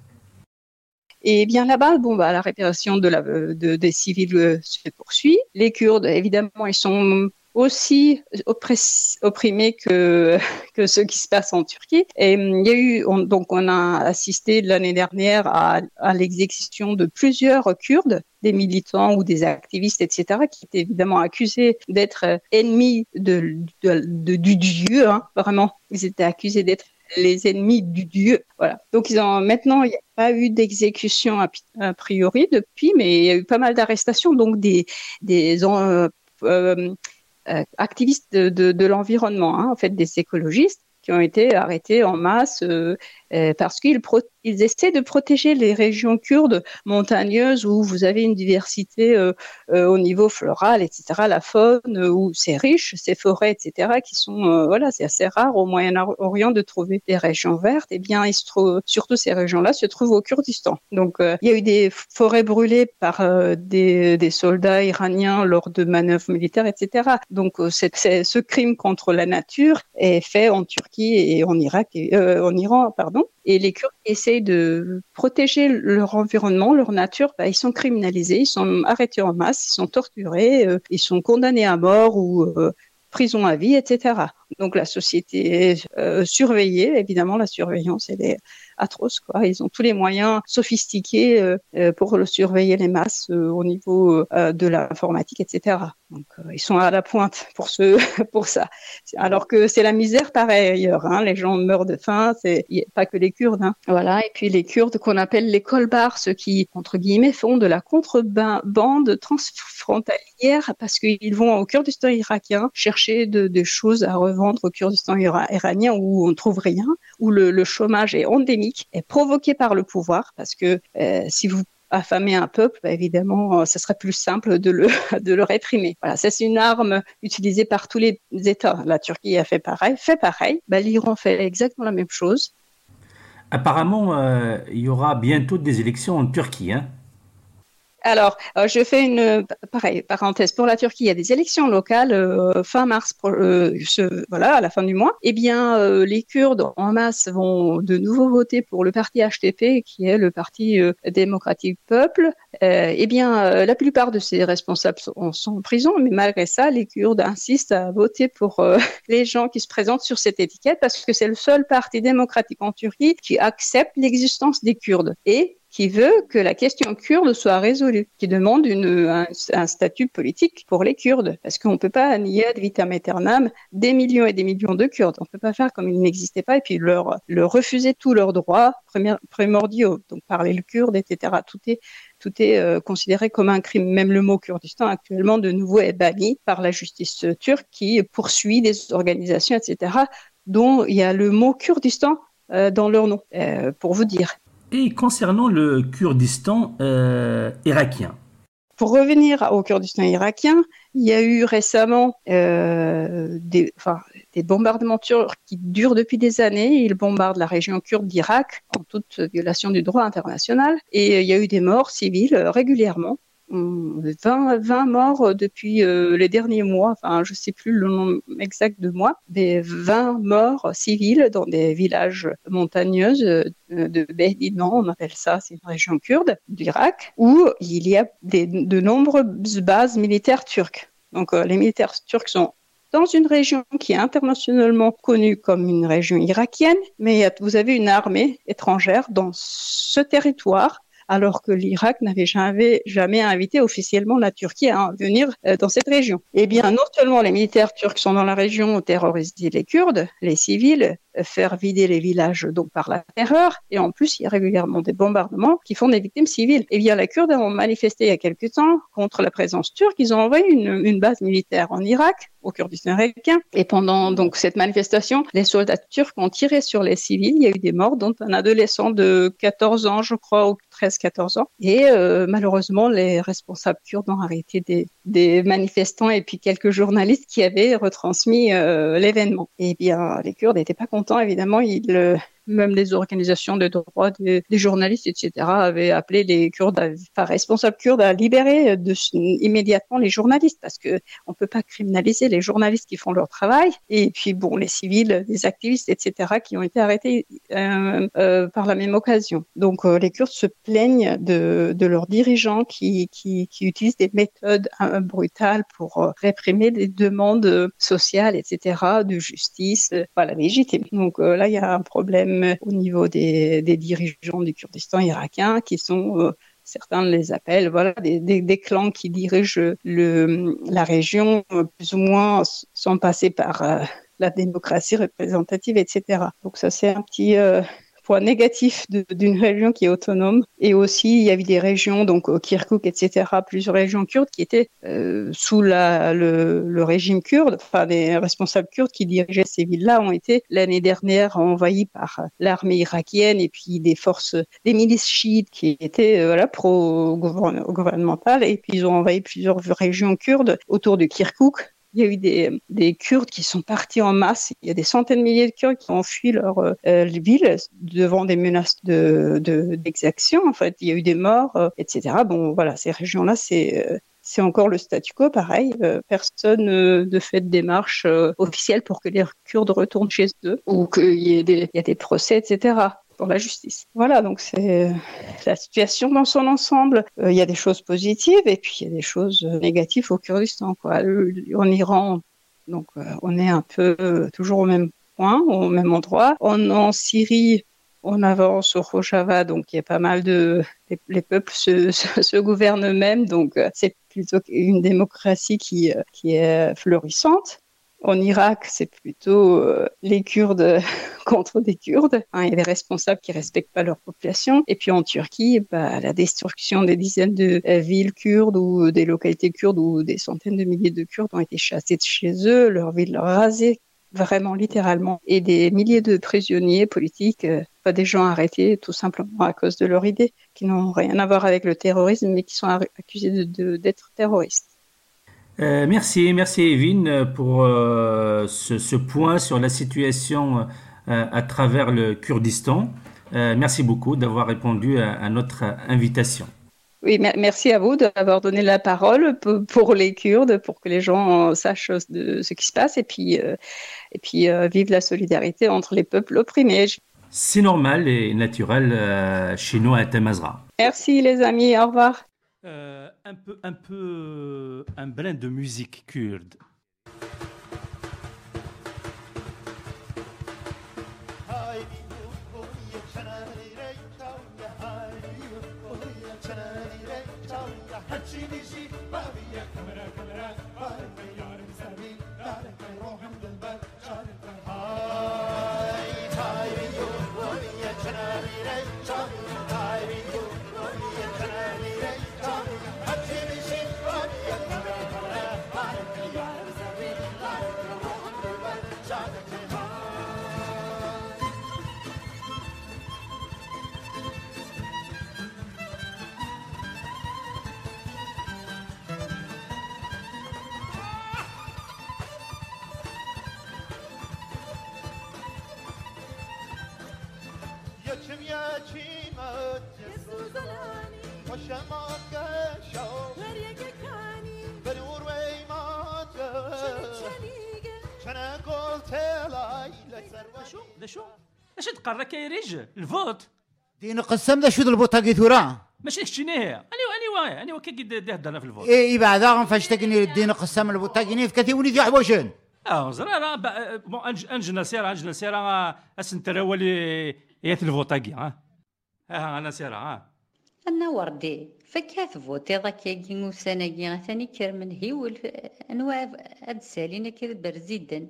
Et bien là-bas, bon, bah, la répression de de, des civils euh, se poursuit. Les Kurdes, évidemment, ils sont aussi opprimés que, (laughs) que ce qui se passe en Turquie. Et hum, il y a eu, donc on a assisté l'année dernière à, l'exécution de plusieurs Kurdes, des militants ou des activistes, etc., qui étaient évidemment accusés d'être ennemis du Dieu, hein, vraiment. Ils étaient accusés d'être les ennemis du Dieu. Voilà. Donc ils ont maintenant il n'y a pas eu d'exécution a, priori depuis, mais il y a eu pas mal d'arrestations, donc des euh, euh, activistes de, de, l'environnement, hein, en fait des écologistes qui ont été arrêtés en masse euh, euh, parce qu'ils ils essaient de protéger les régions kurdes montagneuses où vous avez une diversité euh, au niveau floral, etc., la faune, où c'est riche, ces forêts, etc., qui sont, voilà, c'est assez rare au Moyen-Orient de trouver des régions vertes. Eh bien, il se trouve, surtout ces régions-là se trouvent au Kurdistan. Donc, il y a eu des forêts brûlées par des, des, soldats iraniens lors de manœuvres militaires, etc. Donc, c'est, ce crime contre la nature est fait en Turquie et en Irak et en Iran, pardon et les Kurdes essayent de protéger leur environnement, leur nature. Bah, ils sont criminalisés, ils sont arrêtés en masse, ils sont torturés, euh, ils sont condamnés à mort ou euh, prison à vie, etc. Donc la société est euh, surveillée, évidemment la surveillance elle est atroce quoi. Ils ont tous les moyens sophistiqués pour le surveiller les masses au niveau de l'informatique, etc. Donc, euh, ils sont à la pointe pour ce, (laughs) pour ça. Alors que c'est la misère pareil ailleurs. Hein. Les gens meurent de faim. C'est pas que les Kurdes. Hein. Voilà. Et puis les Kurdes qu'on appelle les kolbars, ceux qui entre guillemets font de la contrebande transfrontalière parce qu'ils vont au Kurdistan irakien chercher des choses à revendre au Kurdistan iranien où on ne trouve rien, où le, chômage est endémique, est provoqué par le pouvoir parce que euh, si vous affamer un peuple, bah, évidemment, ce serait plus simple de le, (laughs) de le réprimer. Voilà, c'est une arme utilisée par tous les États. La Turquie a fait pareil, fait pareil. Bah, L'Iran fait exactement la même chose. Apparemment, euh, il y aura bientôt des élections en Turquie. Hein alors, euh, je fais une pareil, parenthèse pour la Turquie. Il y a des élections locales euh, fin mars, euh, voilà, à la fin du mois. Eh bien, les Kurdes en masse vont de nouveau voter pour le parti HTP, qui est le Parti démocratique peuple. eh bien, la plupart de ces responsables sont, sont, en prison, mais malgré ça, les Kurdes insistent à voter pour (laughs) les gens qui se présentent sur cette étiquette parce que c'est le seul parti démocratique en Turquie qui accepte l'existence des Kurdes. Et qui veut que la question kurde soit résolue, qui demande un, statut politique pour les Kurdes, parce qu'on ne peut pas nier ad vitam aeternam des millions et des millions de Kurdes. On ne peut pas faire comme ils n'existaient pas et puis leur, leur refuser tous leurs droits primordiaux, donc parler le kurde, etc. Tout est tout est euh, considéré comme un crime. Même le mot Kurdistan actuellement de nouveau est banni par la justice turque qui poursuit des organisations, etc., dont il y a le mot Kurdistan euh, dans leur nom, euh, pour vous dire. Et concernant le Kurdistan euh, irakien Pour revenir au Kurdistan irakien, il y a eu récemment euh, des, des, bombardements turcs qui durent depuis des années. Ils bombardent la région kurde d'Irak en toute violation du droit international. Et il y a eu des morts civiles régulièrement. 20, 20 morts depuis euh, les derniers mois, enfin je ne sais plus le nom exact de mois, des 20 morts civils dans des villages montagneux euh, de Behdinan, on appelle ça, c'est une région kurde d'Irak, où il y a de nombreuses bases militaires turques. Donc euh, les militaires turcs sont dans une région qui est internationalement connue comme une région irakienne, mais vous avez une armée étrangère dans ce territoire alors que l'Irak n'avait jamais, jamais invité officiellement la Turquie à venir euh, dans cette région. Eh bien, non seulement les militaires turcs sont dans la région terrorisent les Kurdes, les civils, euh, faire vider les villages donc par la terreur, et en plus, il y a régulièrement des bombardements qui font des victimes civiles. Eh bien, les Kurdes ont manifesté il y a quelque temps contre la présence turque. Ils ont envoyé une, une base militaire en Irak au Kurdistan irakien. Et pendant donc cette manifestation, les soldats turcs ont tiré sur les civils. Il y a eu des morts, dont un adolescent de 14 ans, je crois, ou 13-14 ans. Et euh, malheureusement, les responsables kurdes ont arrêté des, manifestants et puis quelques journalistes qui avaient retransmis euh, l'événement. Et bien, les Kurdes n'étaient pas contents, évidemment. Ils, euh, même les organisations de droits des, journalistes, etc., avaient appelé les Kurdes, enfin responsables kurdes, à libérer immédiatement les journalistes parce que on peut pas criminaliser les journalistes qui font leur travail et puis bon les civils, les activistes, etc., qui ont été arrêtés euh, euh, par la même occasion. Donc euh, les Kurdes se plaignent de, leurs dirigeants qui, utilisent des méthodes brutales pour réprimer des demandes sociales, etc., de justice, voilà légitime. Donc là il y a un problème au niveau des, dirigeants du Kurdistan irakien qui sont euh, certains les appellent voilà des, clans qui dirigent le, la région euh, plus ou moins sans passer par euh, la démocratie représentative etc donc ça c'est un petit négatif d'une région qui est autonome. Et aussi, il y avait des régions, donc Kirkuk, etc., plusieurs régions kurdes qui étaient euh, sous le, régime kurde. Enfin, des responsables kurdes qui dirigeaient ces villes-là ont été l'année dernière envahis par l'armée irakienne et puis des forces, des milices chiites qui étaient euh, voilà, pro-gouvernementales. Et puis, ils ont envahi plusieurs régions kurdes autour de Kirkuk il y a eu des, des, Kurdes qui sont partis en masse. Il y a des centaines de milliers de Kurdes qui ont fui leur euh, ville devant des menaces de, d'exaction. en fait, il y a eu des morts, euh, etc. Bon, voilà, ces régions-là, c'est euh, encore le statu quo, pareil. personne ne fait de démarche officielle pour que les Kurdes retournent chez eux ou qu'il y ait des procès, etc pour la justice. Voilà, donc c'est la situation dans son ensemble. Euh, il y a des choses positives et puis il y a des choses euh, négatives au Kurdistan. Quoi. En Iran, donc euh, on est un peu toujours au même point, au même endroit. en Syrie, on avance au Rojava, donc il y a pas mal de les, peuples (laughs) se, se, gouvernent eux-mêmes, donc c'est plutôt une démocratie qui, qui est florissante. En Irak, c'est plutôt euh, les Kurdes (laughs) contre des Kurdes. Hein, a des responsables qui respectent pas leur population. Et puis en Turquie, bah, la destruction des dizaines de euh, villes kurdes ou des localités kurdes où des centaines de milliers de Kurdes ont été chassés de chez eux, leurs villes rasées vraiment littéralement, et des milliers de prisonniers politiques, euh, pas des gens arrêtés tout simplement à cause de leur idée, qui n'ont rien à voir avec le terrorisme, mais qui sont accusés d'être terroristes. Euh, merci, merci Evin pour euh, ce, point sur la situation euh, à travers le Kurdistan. merci beaucoup d'avoir répondu à, notre invitation. Oui, merci à vous d'avoir donné la parole pour les Kurdes, pour que les gens sachent de ce qui se passe et puis, et puis vivent la solidarité entre les peuples opprimés. C'est normal et naturel chez nous à Tamazra. Merci les amis, au revoir. Euh, un peu, un peu, un brin de musique kurde. شو؟ ده شو؟ إيش تقرا كيريج الفوت. دين قسم ده شو البوت هاكي ثورا ماشي شنو هي؟ اني أني أني وكي قد ده في الفوت. إي بعد فاش تقني الدين قسم البوت هاكي في كثير وني في حوشن آه زرا بون انجنا سيرا انجنا سيرا اسنترا ولي يات الفوطاكي ها ها أنا سيرا ها أنا وردي فكات فوتي ضاك ياكي وسناكي ثاني كرمن هيول أنواع هاد سالينا كذا برزيدا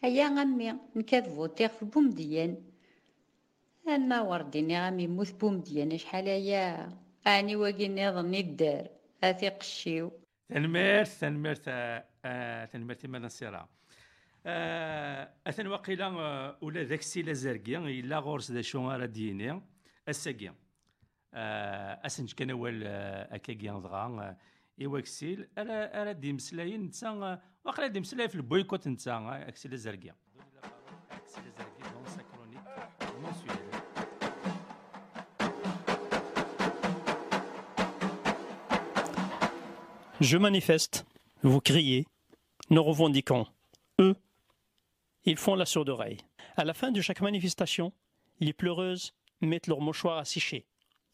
هيا غمي نكاد فوتي في بومديان أنا ورديني غامي موت بومديان شحال هيا أني واقي نظني الدار هاتي قشيو تنميرت تنميرت آه، آه، تنميرت مانا سيرا آه، اثن وقيلا آه، ولا ذاك السي لازركي الا غورس دا شو راه ديني الساكي آه، اسنج كان اول آه، اكاكي دغا آه، ايوا كسيل ارا ارا دي مسلاين نتا آه، واقيلا دي مسلاي في البويكوت نتا آه، اكسي لازركي اكسي لازركي دون سا كرونيك منسويل Je manifeste, vous criez, nous revendiquons. Eux, ils font la sourde oreille. À la fin de chaque manifestation, les pleureuses mettent leur mouchoir à sécher.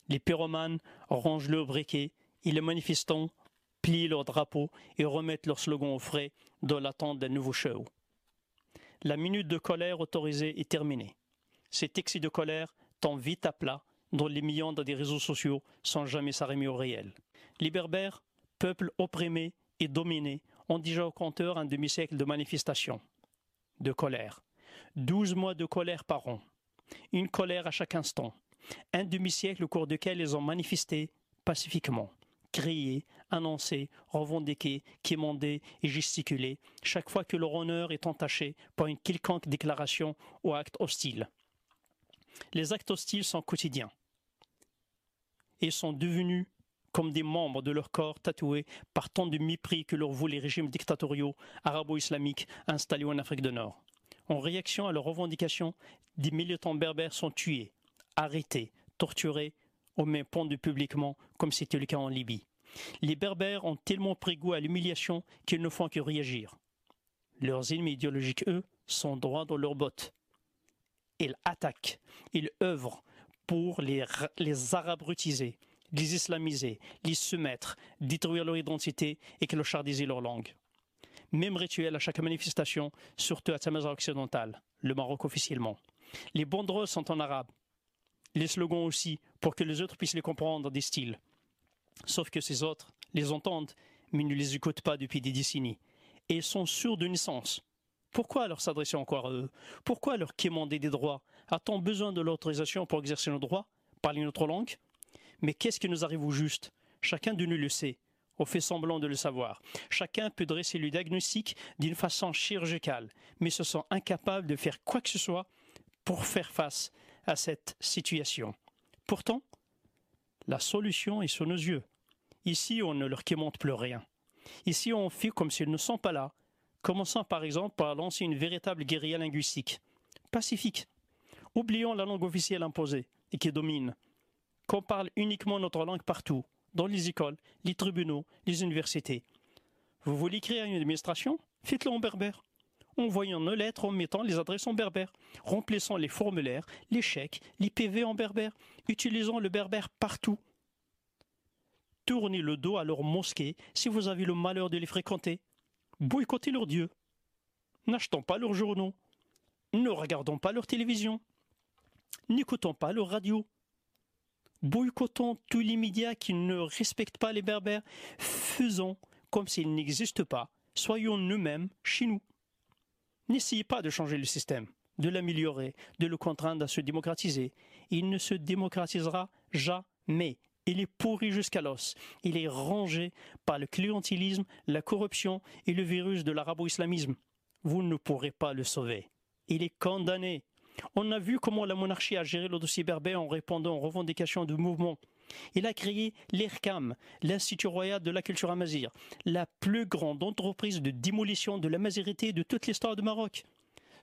Les pyromanes rangent leurs briquets et les manifestants plient leurs drapeaux et remettent leurs slogans au frais dans l'attente d'un nouveau show. La minute de colère autorisée est terminée. Cet excès de colère tombe vite à plat dans les millions des réseaux sociaux sans jamais s'arrimer au réel. Les berbères peuple opprimé et dominé, ont déjà au compteur un demi-siècle de manifestations, de colère. 12 mois de colère par an. Une colère à chaque instant. Un demi-siècle au cours duquel ils ont manifesté pacifiquement, crié, annoncé, revendiqué, quémandé et gesticulé, chaque fois que leur honneur est entaché par une quelconque déclaration ou acte hostile. Les actes hostiles sont quotidiens et sont devenus comme des membres de leur corps tatoués par tant de mépris que leur vouent les régimes dictatoriaux arabo-islamiques installés en Afrique du Nord. En réaction à leurs revendications, des militants berbères sont tués, arrêtés, torturés, ou même pendus publiquement, comme c'était le cas en Libye. Les berbères ont tellement pris goût à l'humiliation qu'ils ne font que réagir. Leurs ennemis idéologiques, eux, sont droits dans leurs bottes. Ils attaquent, ils œuvrent pour les, les arabrutiser, les islamiser, les soumettre, détruire leur identité et clochardiser leur langue. Même rituel à chaque manifestation, surtout à Tamaza occidentale, le Maroc officiellement. Les banderoles sont en arabe. Les slogans aussi, pour que les autres puissent les comprendre des styles. Sauf que ces autres les entendent, mais ne les écoutent pas depuis des décennies. Et sont sûrs de naissance. Pourquoi alors s'adresser encore à eux? Pourquoi leur quémander des droits? A-t-on besoin de l'autorisation pour exercer nos droits? Parler notre langue? Mais qu'est-ce qui nous arrive au juste? Chacun de nous le sait. On fait semblant de le savoir. Chacun peut dresser le diagnostic d'une façon chirurgicale, mais se sent incapable de faire quoi que ce soit pour faire face à cette situation. Pourtant, la solution est sous nos yeux. Ici, on ne leur quémente plus rien. Ici, on fait comme s'ils ne sont pas là, commençant par exemple par lancer une véritable guérilla linguistique, pacifique. Oublions la langue officielle imposée et qui domine qu'on parle uniquement notre langue partout, dans les écoles, les tribunaux, les universités. Vous voulez créer une administration? Faites-le en berbère. Envoyons nos lettres en mettant les adresses en berbère. Remplissons les formulaires, les chèques, les PV en berbère. Utilisons le berbère partout. Tournez le dos à leurs mosquées si vous avez le malheur de les fréquenter. Boycottez leurs dieux. N'achetons pas leurs journaux. Ne regardons pas leur télévision. N'écoutons pas leur radio boycottons tous les médias qui ne respectent pas les berbères, faisons comme s'ils n'existent pas, soyons nous-mêmes chez nous. N'essayez pas de changer le système, de l'améliorer, de le contraindre à se démocratiser. Il ne se démocratisera jamais. Il est pourri jusqu'à l'os. Il est rangé par le clientélisme, la corruption et le virus de l'arabo-islamisme. Vous ne pourrez pas le sauver. Il est condamné. On a vu comment la monarchie a géré le dossier berbère en répondant aux revendications du mouvement. Il a créé l'IRCAM, l'Institut royal de la culture amazigh, la plus grande entreprise de démolition de l'amazirité de toute l'histoire du Maroc.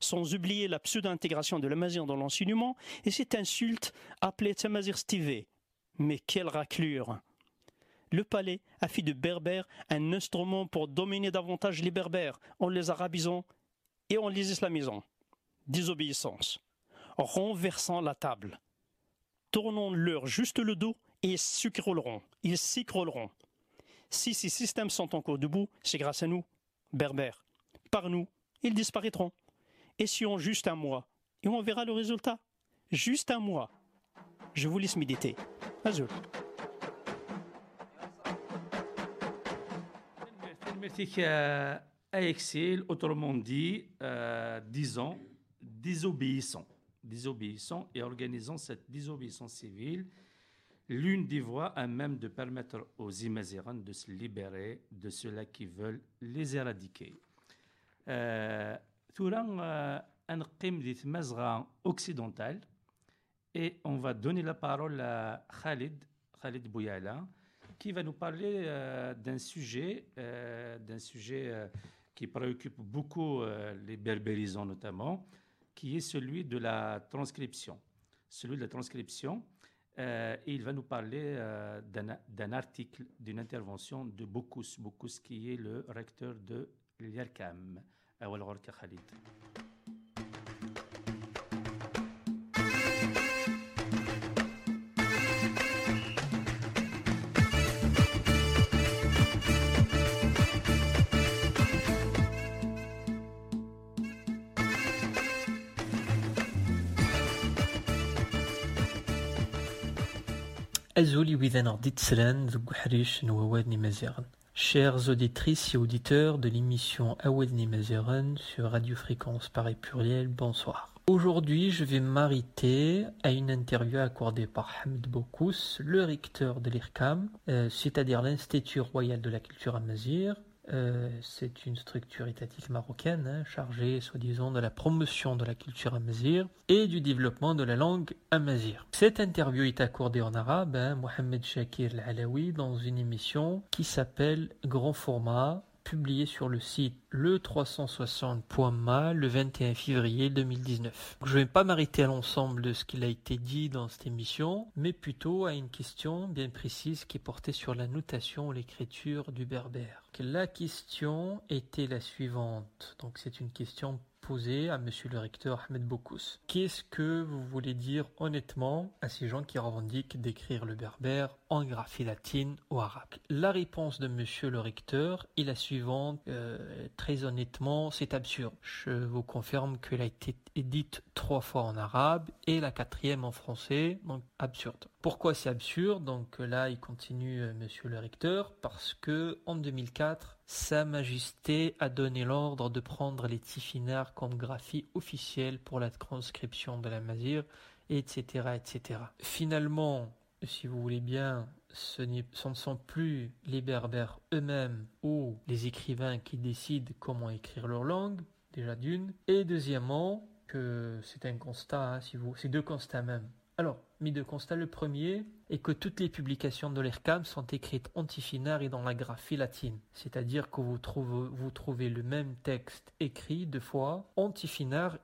Sans oublier la pseudo-intégration de l'amazir dans l'enseignement et cette insulte appelée Tamazir Stivé. Mais quelle raclure Le palais a fait de berbères un instrument pour dominer davantage les berbères en les arabisant et en les islamisant désobéissance, renversant la table. Tournons-leur juste le dos ils s'écrouleront. Ils s'écrouleront. Si ces systèmes sont encore debout, c'est grâce à nous, berbères, par nous ils disparaîtront. Essayons juste un mois et on verra le résultat. Juste un mois. Je vous laisse méditer. Azul. Merci à Exil, autrement dit, euh, disons, désobéissant. Désobéissant et organisant cette désobéissance civile, l'une des voies à même de permettre aux Imazirans de se libérer de ceux-là qui veulent les éradiquer. Euh, Touran euh, Anqim dit Mazra occidental et on va donner la parole à Khalid, Khalid Bouyala, qui va nous parler euh, d'un sujet, d'un sujet qui préoccupe beaucoup les berbérisants notamment, qui est celui de la transcription. Celui de la transcription, euh, il va nous parler euh, d'un article, d'une intervention de Bokous, Bokous qui est le recteur de l'IRCAM. Azul auditrices et auditeurs de l'émission Awal n sur Radio Fréquence Paris Pluriel, bonsoir. Aujourd'hui, je vais m'arrêter à une interview accordée par Hamid Boukous, le recteur de l'IRCAM, euh, c'est-à-dire l'Institut Royal de la Culture Amazir, euh, c'est une structure étatique marocaine hein, chargée, soi-disant, de la promotion de la culture amazir et du développement de la langue amazir. Cette interview est accordée en arabe, hein, Mohamed Shakir Al-Alawi, dans une émission qui s'appelle Grand Format, publiée sur le site le360.ma le 21 février 2019. Je ne vais pas m'arrêter à l'ensemble de ce qu'il a été dit dans cette émission, mais plutôt à une question bien précise qui portée sur la notation ou l'écriture du berbère. La question était la suivante. Donc c'est une question à monsieur le recteur Ahmed Bokous. Qu'est-ce que vous voulez dire honnêtement à ces gens qui revendiquent d'écrire le berbère en graphie latine ou arabe? La réponse de monsieur le recteur est la suivante. Euh, très honnêtement, c'est absurde. Je vous confirme qu'elle a été dite trois fois en arabe et la quatrième en français, donc absurde. Pourquoi c'est absurde? Donc là, il continue, euh, monsieur le recteur, parce que en 2004, Sa Majesté a donné l'ordre de prendre les tifinards comme graphie officielle pour la transcription de la mazir, etc., etc. Finalement, si vous voulez bien, ce, ne sont plus les berbères eux-mêmes ou les écrivains qui décident comment écrire leur langue, déjà d'une, et deuxièmement, que c'est un constat, hein, c'est deux constats même. Alors, mis deux constats, le premier est que toutes les publications de l'ERCAM sont écrites en et dans la graphie latine. C'est-à-dire que vous trouvez, le même texte écrit deux fois en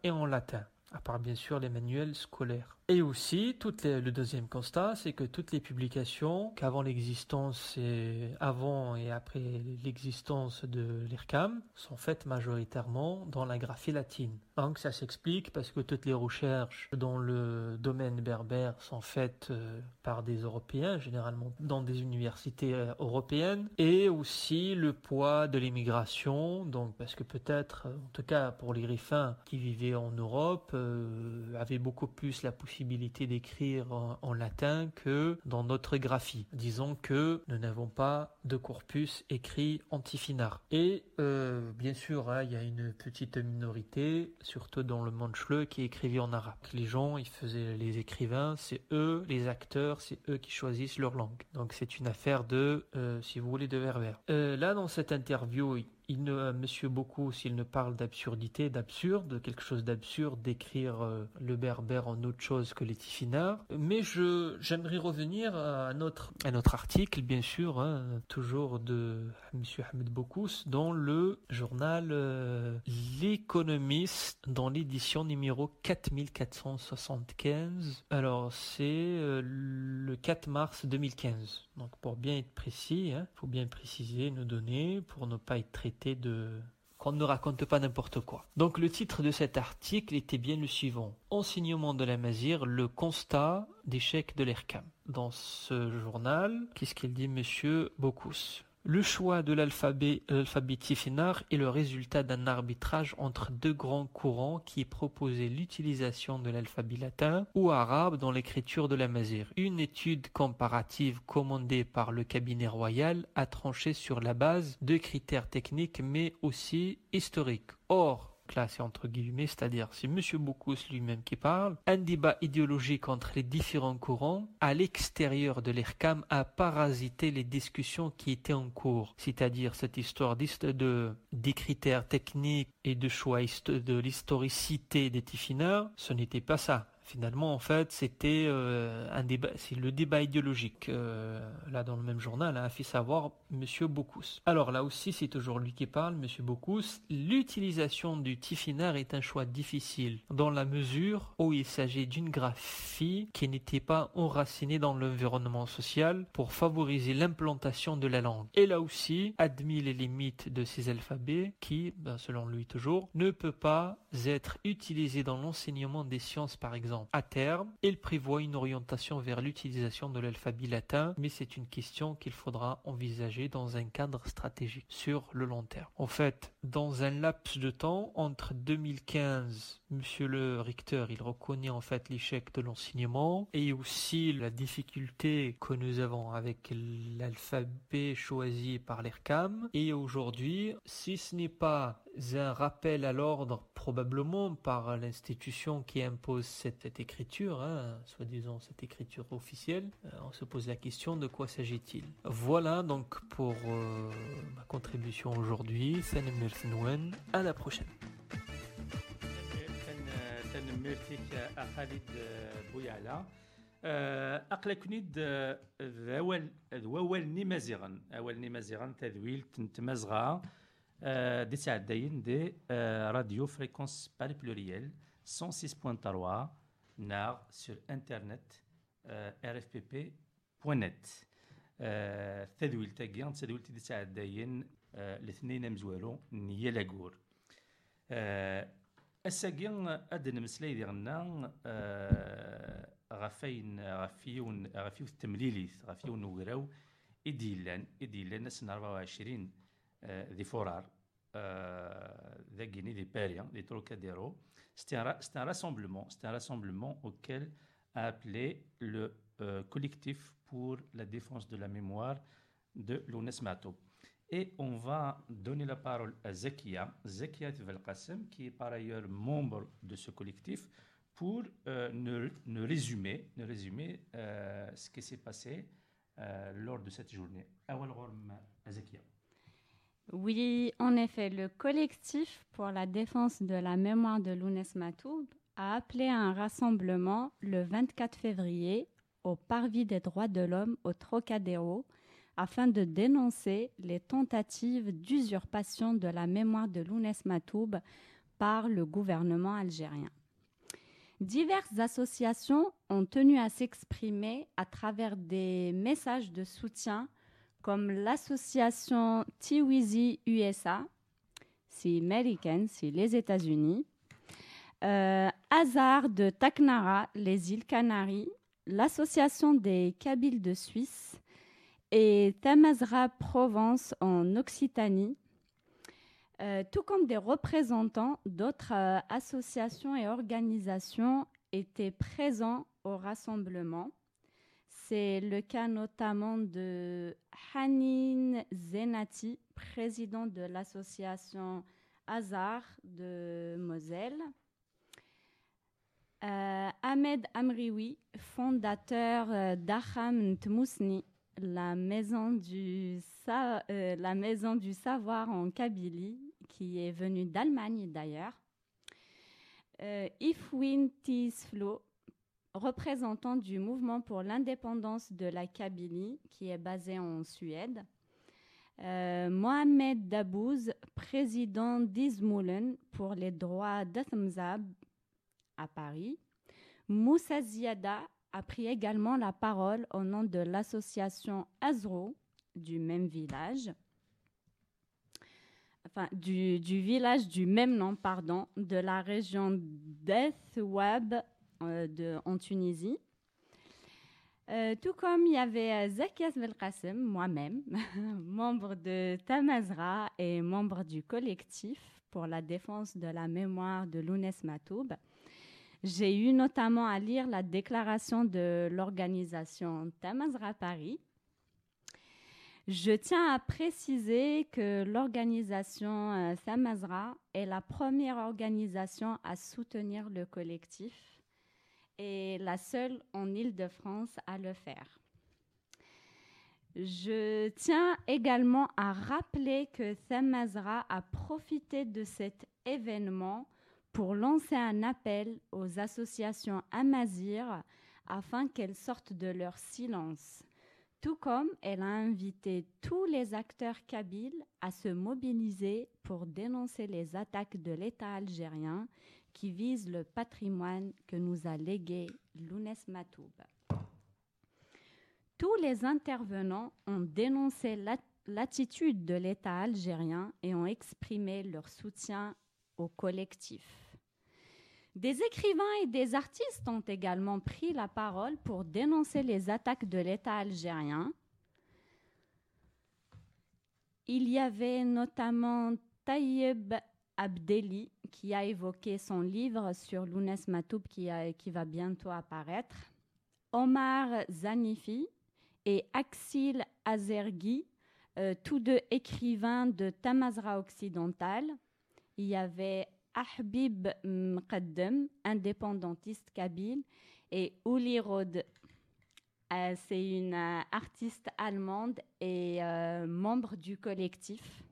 et en latin, à part bien sûr les manuels scolaires. Et aussi, le deuxième constat, c'est que toutes les publications qu'avant l'existence et avant et après l'existence de l'IRCAM sont faites majoritairement dans la graphie latine. Donc ça s'explique parce que toutes les recherches dans le domaine berbère sont faites euh, par des Européens, généralement dans des universités euh, européennes, et aussi le poids de l'immigration, donc parce que peut-être, en tout cas pour les griffins qui vivaient en Europe, euh, avaient beaucoup plus la possibilité d'écrire en, latin que dans notre graphie. Disons que nous n'avons pas de corpus écrit en tifinagh. Et euh, bien sûr, hein, il y a une petite minorité, surtout dans le monde chleu, qui écrivait en arabe. Les gens, ils faisaient les écrivains, c'est eux, les acteurs, c'est eux qui choisissent leur langue. Donc c'est une affaire de, euh, si vous voulez, de berbère. Euh, là, dans cette interview, euh, Monsieur beaucoup, s'il ne parle d'absurdité, d'absurde, de quelque chose d'absurde, d'écrire euh, le berbère en autre chose que les tifinards. Mais je, j'aimerais revenir à notre, à notre article, bien sûr, hein, toujours de Monsieur Ahmed Bokous, dans le journal euh, L'Économiste, dans l'édition numéro 4475. Alors, c'est euh, le 4 mars 2015. Donc, pour bien être précis, il faut bien préciser nos données pour ne pas être traité de qu'on ne raconte pas n'importe quoi. Donc le titre de cet article était bien le suivant. Enseignement de la Mazir, le constat d'échec de l'ERCAM. Dans ce journal, qu'est-ce qu'il dit monsieur Bocuse? Le choix de l'alphabet Tifinagh est le résultat d'un arbitrage entre deux grands courants qui proposaient l'utilisation de l'alphabet latin ou arabe dans l'écriture de la Mazir. Une étude comparative commandée par le cabinet royal a tranché sur la base de critères techniques mais aussi historiques. Or, classé entre guillemets, c'est-à-dire c'est M. Bocuse lui-même qui parle, un débat idéologique entre les différents courants à l'extérieur de l'ERCAM a parasité les discussions qui étaient en cours, c'est-à-dire cette histoire de, des critères techniques et de choix de l'historicité des Tiffineurs, ce n'était pas ça. Finalement, en fait, c'était euh, un débat, c'est le débat idéologique. Euh, là, dans le même journal, hein, a fait savoir Monsieur Bocuse. Alors là aussi, c'est toujours lui qui parle, Monsieur Bocuse. L'utilisation du Tifinagh est un choix difficile dans la mesure où il s'agit d'une graphie qui n'était pas enracinée dans l'environnement social pour favoriser l'implantation de la langue. Et là aussi, admis les limites de ces alphabets qui, ben, selon lui toujours, ne peut pas être utilisé dans l'enseignement des sciences, par exemple. À terme, il prévoit une orientation vers l'utilisation de l'alphabet latin, mais c'est une question qu'il faudra envisager dans un cadre stratégique sur le long terme. En fait, dans un laps de temps entre 2015, Monsieur le recteur, il reconnaît en fait l'échec de l'enseignement et aussi la difficulté que nous avons avec l'alphabet choisi par l'ERCAM. Et aujourd'hui, si ce n'est pas un rappel à l'ordre, probablement par l'institution qui impose cette, cette écriture, hein, soi-disant cette écriture officielle, euh, on se pose la question de quoi s'agit-il. Voilà donc pour euh, ma contribution aujourd'hui. Salam Mertinouen. À la prochaine. تن- تنمرتك أخالد بويعلا أقلا كنيد ذوال ذوال نمازغا أول نمازغا تذويل تنتمازغا دي سعدين دي راديو فريكونس بار بلوريال 106.3 نار سور انترنت rfpp.net تذويل تاكي تذويل دي سعدين الاثنين مزوالو نيا لاكور آه، الساقي اد نمسلاي ديالنا غفين غفيون غفيو التمليليث غفيون وقراو إديلان إديلان سنة 24 آه، ذي فورار آه، ذاكيني ذي باريا ذي تروكاديرو C'est un, ra- c'est un rassemblement, c'est un rassemblement auquel a appelé le euh, collectif pour la défense de la mémoire de l'UNES Mato. Et on va donner la parole à Zakia, Zakia Tvelqasem, qui est par ailleurs membre de ce collectif, pour euh, nous, nous résumer, nous résumer euh, ce qui s'est passé euh, lors de cette journée. أول غرم Zakia. Oui, en effet, le collectif pour la défense de la mémoire de Lounès Matoub a appelé à un rassemblement le 24 février au Parvis des droits de l'homme au Trocadéro afin de dénoncer les tentatives d'usurpation de la mémoire de Lounès Matoub par le gouvernement algérien. Diverses associations ont tenu à s'exprimer à travers des messages de soutien comme l'association Tiwizi USA, c'est américaine, c'est les États-Unis, euh, Hazard de Taknara, les îles Canaries, l'association des Kabyles de Suisse et Tamazra Provence en Occitanie, euh, tout comme des représentants d'autres euh, associations et organisations étaient présents au rassemblement. C'est le cas notamment de Hanin Zenati, président de l'association Hazard de Moselle. Euh, Ahmed Amrioui, fondateur euh, d'Aham Tmousni, la maison, du sa- euh, la maison du savoir en Kabylie, qui est venue d'Allemagne d'ailleurs. Ifwin Tisflo, représentant du mouvement pour l'indépendance de la Kabylie, qui est basé en Suède. Euh, Mohamed Dabouz, président d'Izmoulen pour les droits d'Athmzab à Paris. Moussa Ziada a pris également la parole au nom de l'association Azro du même village. Enfin, du, village du même nom, pardon, de la région d'Ethwab de- en Tunisie. Euh, tout comme il y avait euh, Zakias Belkacem, moi-même, (laughs) membre de Tamazra et membre du collectif pour la défense de la mémoire de Lounès Matoub. J'ai eu notamment à lire la déclaration de l'organisation Tamazra Paris. Je tiens à préciser que l'organisation euh, Tamazra est la première organisation à soutenir le collectif et la seule en Île-de-France à le faire. Je tiens également à rappeler que Samazra a profité de cet événement pour lancer un appel aux associations Amazir afin qu'elles sortent de leur silence, tout comme elle a invité tous les acteurs kabyles à se mobiliser pour dénoncer les attaques de l'État algérien qui vise le patrimoine que nous a légué Lounès Matoub. Tous les intervenants ont dénoncé l'attitude de l'État algérien et ont exprimé leur soutien au collectif. Des écrivains et des artistes ont également pris la parole pour dénoncer les attaques de l'État algérien. Il y avait notamment Taïeb Abdeli, qui a évoqué son livre sur Lounès Matoub qui, va bientôt apparaître, Omar Zanifi et Axil Azergui, euh, tous deux écrivains de Tamazra occidental. Il y avait Ahbib Mqaddam, indépendantiste kabyle, et Uli Rod, euh, c'est une euh, artiste allemande et membre du collectif.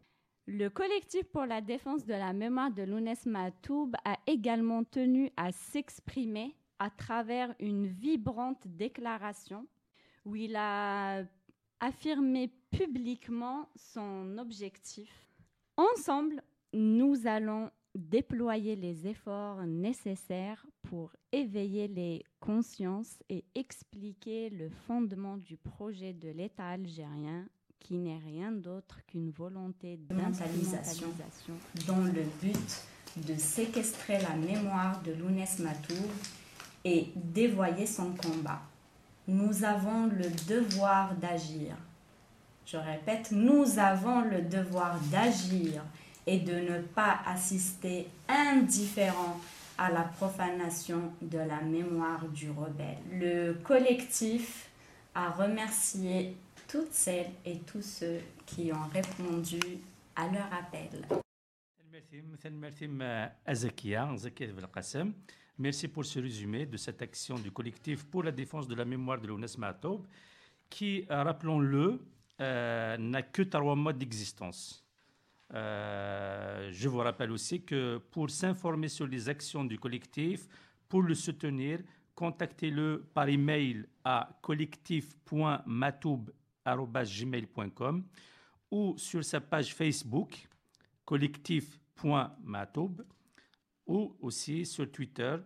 Le collectif pour la défense de la mémoire de Lounès Matoub a également tenu à s'exprimer à travers une vibrante déclaration où il a affirmé publiquement son objectif. Ensemble, nous allons déployer les efforts nécessaires pour éveiller les consciences et expliquer le fondement du projet de l'État algérien qui n'est rien d'autre qu'une volonté d'instrumentalisation dans le but de séquestrer la mémoire de Lounès Matoub et dévoyer son combat. Nous avons le devoir d'agir. Je répète, nous avons le devoir d'agir et de ne pas assister indifférent à la profanation de la mémoire du rebelle. Le collectif a remercié toutes celles et tous ceux qui ont répondu à leur appel. Merci pour ce résumé de cette action du collectif pour la défense de la mémoire de l'ONES Matoub, qui, euh, rappelons-le, euh, n'a que trois mois d'existence. Euh, je vous rappelle aussi que pour s'informer sur les actions du collectif, pour le soutenir, contactez-le par email à collectif.matoub gmail.com ou sur sa page Facebook collectif.matoub ou aussi sur Twitter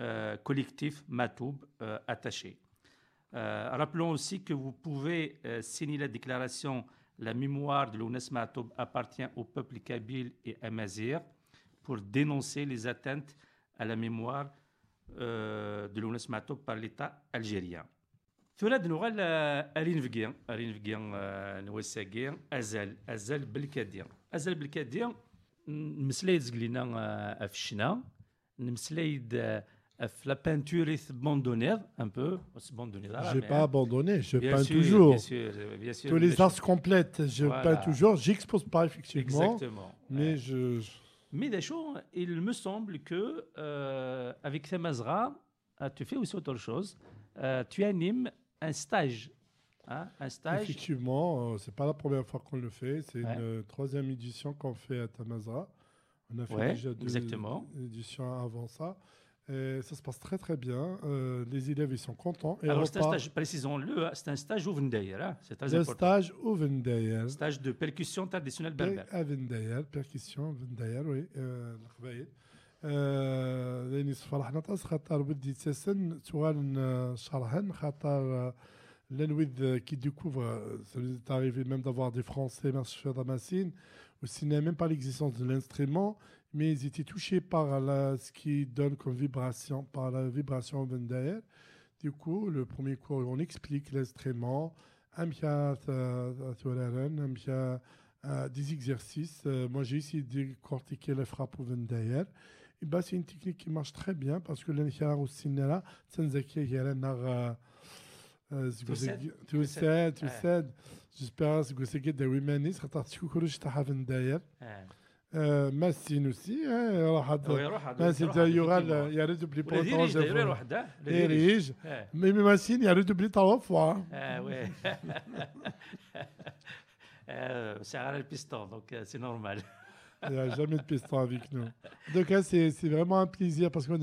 euh, collectif Matoub euh, attaché. Euh, rappelons aussi que vous pouvez signer la déclaration La mémoire de l'ONES Matoub appartient au peuple kabyle et amazir pour dénoncer les atteintes à la mémoire de l'ONES Matoub par l'État algérien. ثولاد نغال ارين فكيا ارين فكيا نوساكي ازال ازال بالكاديا ازال بالكاديا نمسلايد زقلينا في الشنا نمسلايد في لا بانتور بوندونير ان بو بوندونير J'ai pas abandonné, je peins toujours. Bien sûr, bien sûr. Tous les arts complètes, je voilà. peins toujours. J'expose pas effectivement. Exactement. Mais je. Mais d'ailleurs, il me semble que euh, avec Samazra, tu fais aussi autre chose. Euh, tu animes un stage. Hein, un stage. Effectivement, euh, c'est pas la première fois qu'on le fait. C'est une troisième édition qu'on fait à Tamazra. On a fait déjà deux exactement. éditions avant ça. Et ça se passe très très bien. Euh, les élèves ils sont contents. Et Alors c'est un stage, précisons-le, c'est un stage au. Hein, c'est très important. stage au. Stage de percussion traditionnelle berbère. À percussion Vendayer, oui. Euh, لاني فرحنا تاس خاطر ودي تسن سؤال شرحن خاطر l'Anouid qui découvre, ça nous est arrivé même d'avoir des Français, marcheurs Damascene, où il n'y même pas l'existence de l'instrument, mais ils étaient touchés par la, ce qui donne comme vibration, par la vibration Vendaer. Du coup, le premier cours, on explique l'instrument, un bien, euh, un bien, euh, des exercices. Euh, moi, j'ai essayé de décortiquer la frappe au derrière. Et bah, c'est une technique qui marche très bien parce que l'enchar au cinéma, (laughs) تنزكي هي لنا تسد. تساد تسد. تساد جيسبيغ تقول سي كدا ويمانيس خاطر تشكو كلش تاعها في الداير آه. ماسين اوسي راح هو يروح هذا، ماسين يروح تا هذا، يغال effectivement. يا ريت بلي ولا ديريج d'ailleurs, يروح ده. لا ديريج. ديريج آه. مي مي ماسين يا ريت بلي تروا فوا Ah ouais. Euh, c'est à le piston, euh. Il n'y a jamais de piston avec nous. Donc, là, c'est c'est vraiment un plaisir parce qu'on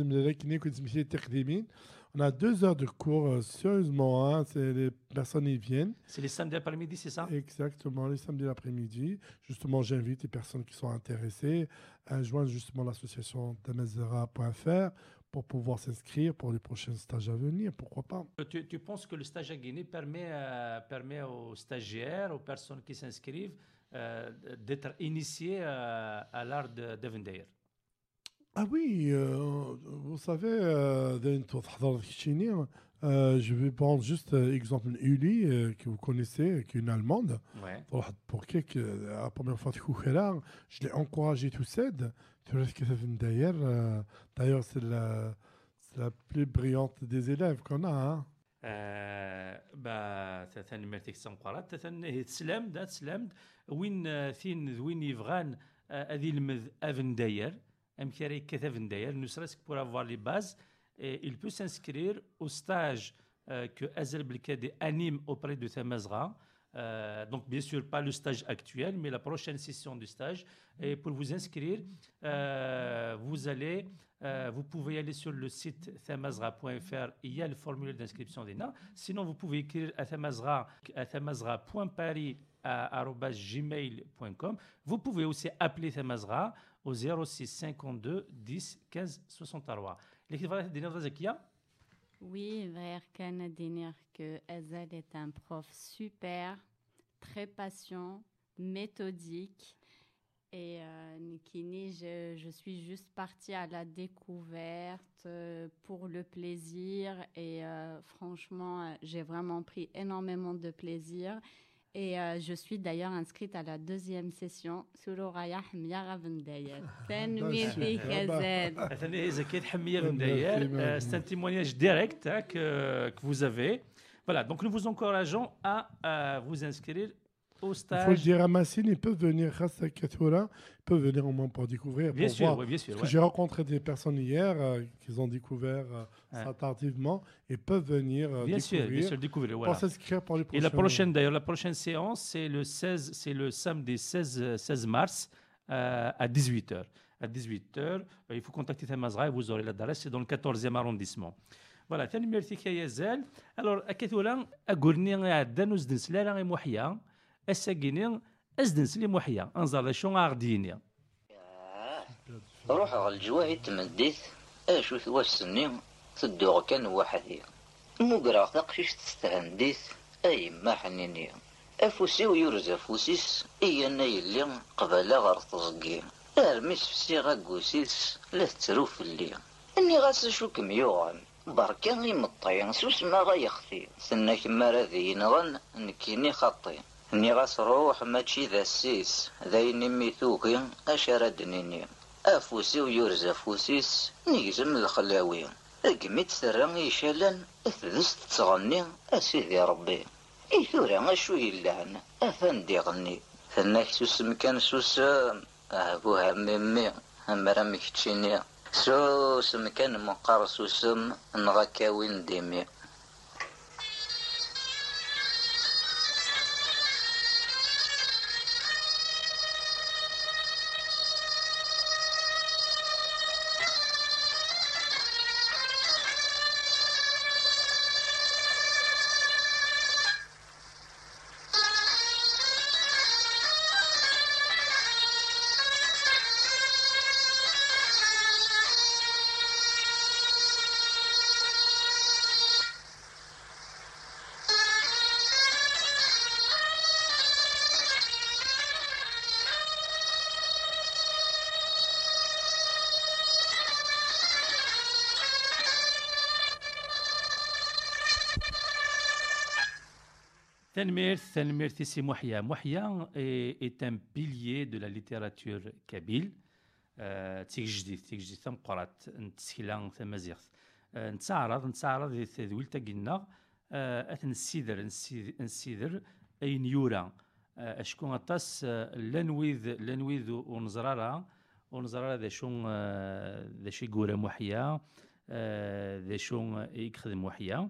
On a deux heures de cours, euh, sérieusement. hein, les personnes y viennent. C'est les samedis après-midi, c'est ça? Exactement, les samedis l'après-midi. Justement, j'invite les personnes qui sont intéressées à joindre justement l'association tamazera.fr pour pouvoir s'inscrire pour les prochains stages à venir. Pourquoi pas Tu, tu penses que le stage à Guinée permet, euh, permet aux stagiaires, aux personnes qui s'inscrivent, euh, d'être initié à, l'art de Devendayer. Ah oui, euh, vous savez, euh, euh, je vais prendre juste l'exemple euh, Uli, euh, que vous connaissez, qui est une Allemande. Ouais. Pour quelques, la première fois que je l'ai encouragée tout seul. D'ailleurs, d'ailleurs c'est la, plus brillante des élèves qu'on a. Hein. آه، با تثن مرتك تنقرات تثن دا تسلم وين آه، ثين ذوين يفغان آه، اذي المذ أفن داير أم كاري كثافن داير نسرسك بور افوار لي باز il peut s'inscrire au stage euh, que Azel Blkade anime auprès de Tamazra Euh, donc, bien sûr, pas le stage actuel, mais la prochaine session du stage. Et pour vous inscrire, euh, vous allez, euh, vous pouvez aller sur le site thamazra.fr. Il y a le formulaire d'inscription d'ENA. Sinon, vous pouvez écrire à thamazra, à thamazra.paris@gmail.com. Vous pouvez aussi appeler Thamazra au 06 52 10 15 63. L'équipe de Zakia Oui, vers Canadien que Ezel est un prof super, très patient, méthodique. Et euh, Nikini, je, je suis juste partie à la découverte euh, pour le plaisir. Et euh, franchement, euh, j'ai vraiment pris énormément de plaisir. Et euh, je suis d'ailleurs inscrite à la deuxième session sur Oraya Hmia euh, c'est un témoignage direct hein, que, que vous avez. Voilà, donc nous vous encourageons à, à vous inscrire au Il faut le stage. dire à Massine, ils peuvent venir grâce à Katura, ils peuvent venir au moins pour découvrir. Bien pour sûr, voir. oui, bien sûr, Parce que ouais. j'ai rencontré des personnes hier euh, qui ont découvert euh, Ouais. ça tardivement et peuvent venir euh, Bien sûr, découvrir. bien sûr, découvrir, voilà. Pour s'inscrire pour les Et prochains. la prochaine, d'ailleurs, la prochaine séance, c'est le 16, c'est le samedi 16, euh, 16 mars euh, à 18h. À 18h, euh, il faut contacter Tamazra et vous aurez l'adresse, c'est dans le 14e arrondissement. Voilà, ثاني ميرتي كي يزال الور اكيتولا اغورني عدان وزدن سلالا غي موحيا اساكيني أزدن سلي موحيا انزر شو غارديني روح على الجواهي تمديت أشو ثواسني تدوغ كان وحدي. مقرا تقشيش تستهنديت أي ما حنيني. أفوسي ويرز أفوسيس ايانا يلي قبل غير تزقي. أرميس فسي غاكوسيس لا تروف اللي. أني غاس شو كميوغن بركا لي مطيان سوس ما غيخفي سنا كما راذي ينغن نكيني خطي. اني غاس روح ماشي ذا السيس ذايني ميثوكي اشاردنيني افوسي ويرز افوسيس نيزم الخلاوي اقميت ترى يشالن اثلث تغني اسيدي ربي اي ثورة اشو يلعن افندي غني ثناك سوس مكان سوس ابوها ميمي امرا مكتشيني سوس مكان مقار سوسم نغاكاوين ديمي Tanmirt, تنمير تنمير سي محيا محيا est un pilier de la littérature kabyle. تيجديد تيجديد تمقرات نتسكلا تمازيغت نتعرض نتعرض دي التدويل تاقلنا نسيدر نسيدر اي يورا اشكون غطاس لنويذ لنويذ ونزرارا ونزرارا ذا شون ذا شي قورا محيا ذا شون يخدم محيا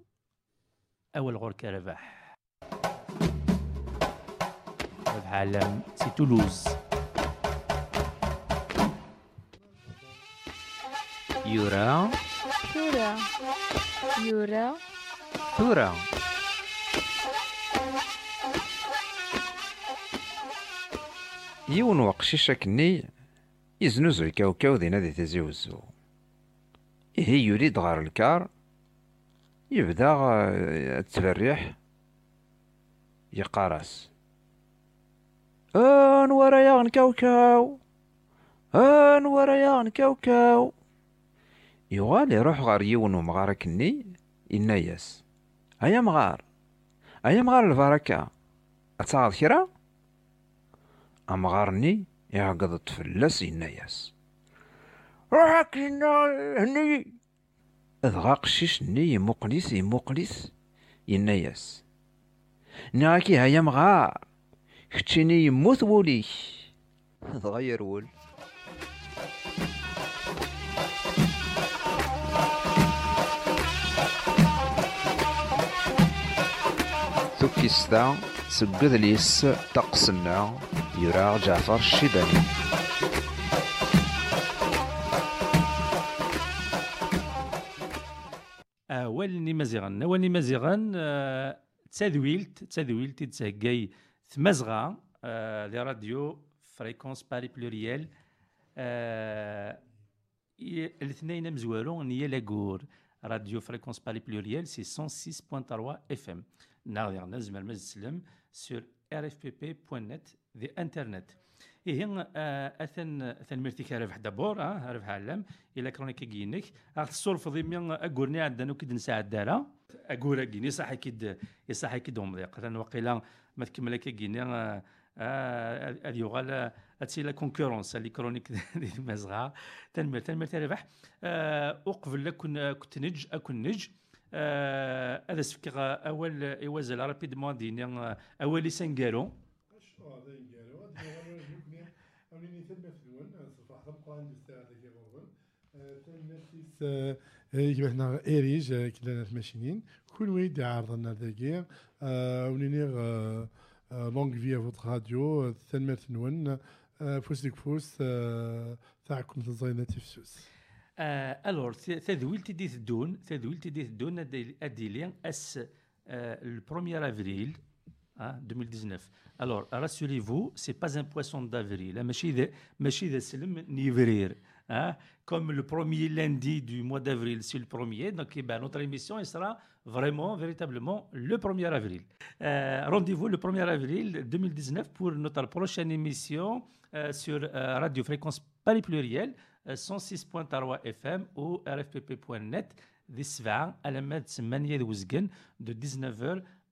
أول غركة ربح. ربح عالم سي تولوز. يورا. يورا. يورا. ثورة يون وقشيش كني يزنوزو الكاوكاو ذي نادي تزيوزو. إيه يريد غار الكار يبدأ آه، التبريح يقارس. انور يا نكوكاو انور يا كاوكاو يغال روح غار يونو مغاركني إنا ياس. هيا مغار؟ هيا مغار البركة؟ أتصعد كرا أمغارني يعقد الطفل إنا ياس. روحك هني. اذغا قشيش ني يمقليس يمقليس يناياس ناكي هيا مغار كتشيني يموت وليك تغير ول توكيستا سجد ليس تقسنا يرى جعفر الشيباني أول مزيغن أول مزيغن آه، تذويلت تذويلت تسهقاي ثمزغا آه، دي راديو فريكونس باري بلوريال آه، ي- الاثنين مزوارون نيا لاكور راديو فريكونس باري بلوريال سي 106.3 اف ام ناغ ديالنا زمر مز سلم سور rfpp.net دي انترنت إيه أثن أثن مرتك ربح دابور أه ربح علم. إلى كرونيك كينك أغ تصرفض من أقورني عندنا وكيد نساعد دارا. أقور كيني صح كيد صح كيد أمضيق لأن وقيلا ما تكمل كيني هذا آه، آه، يغال هادشي لا كونكورونس. اللي كرونيك ديال المزغه تنمر تنمر تربح اقبل كن كنت نج أكون نج. هذا سفك أول ايواز رابيدمون ديني أولي سانكارو مني تلبس الون صفاح تبقى عندي الساعة اللي غربا تلبس يجبنا ايريج كلنا الماشينين كل ويد يعرض لنا ذاكير ونيني لونغ في فوت راديو تلمت نون فوس ديك فوس تاعكم تزينا تفسوس الور تذويلتي دي تدون تذويلتي دي تدون اديلي اس لو 1 افريل Hein, 2019. Alors, rassurez-vous, ce n'est pas un poisson d'avril. Hein, comme le premier lundi du mois d'avril, c'est le premier. Donc, eh ben, notre émission elle sera vraiment, véritablement, le 1er avril. Euh, rendez-vous le 1er avril 2019 pour notre prochaine émission euh, sur euh, Radio Fréquence Pluriel euh, 106.3 FM ou rfpp.net, de 19h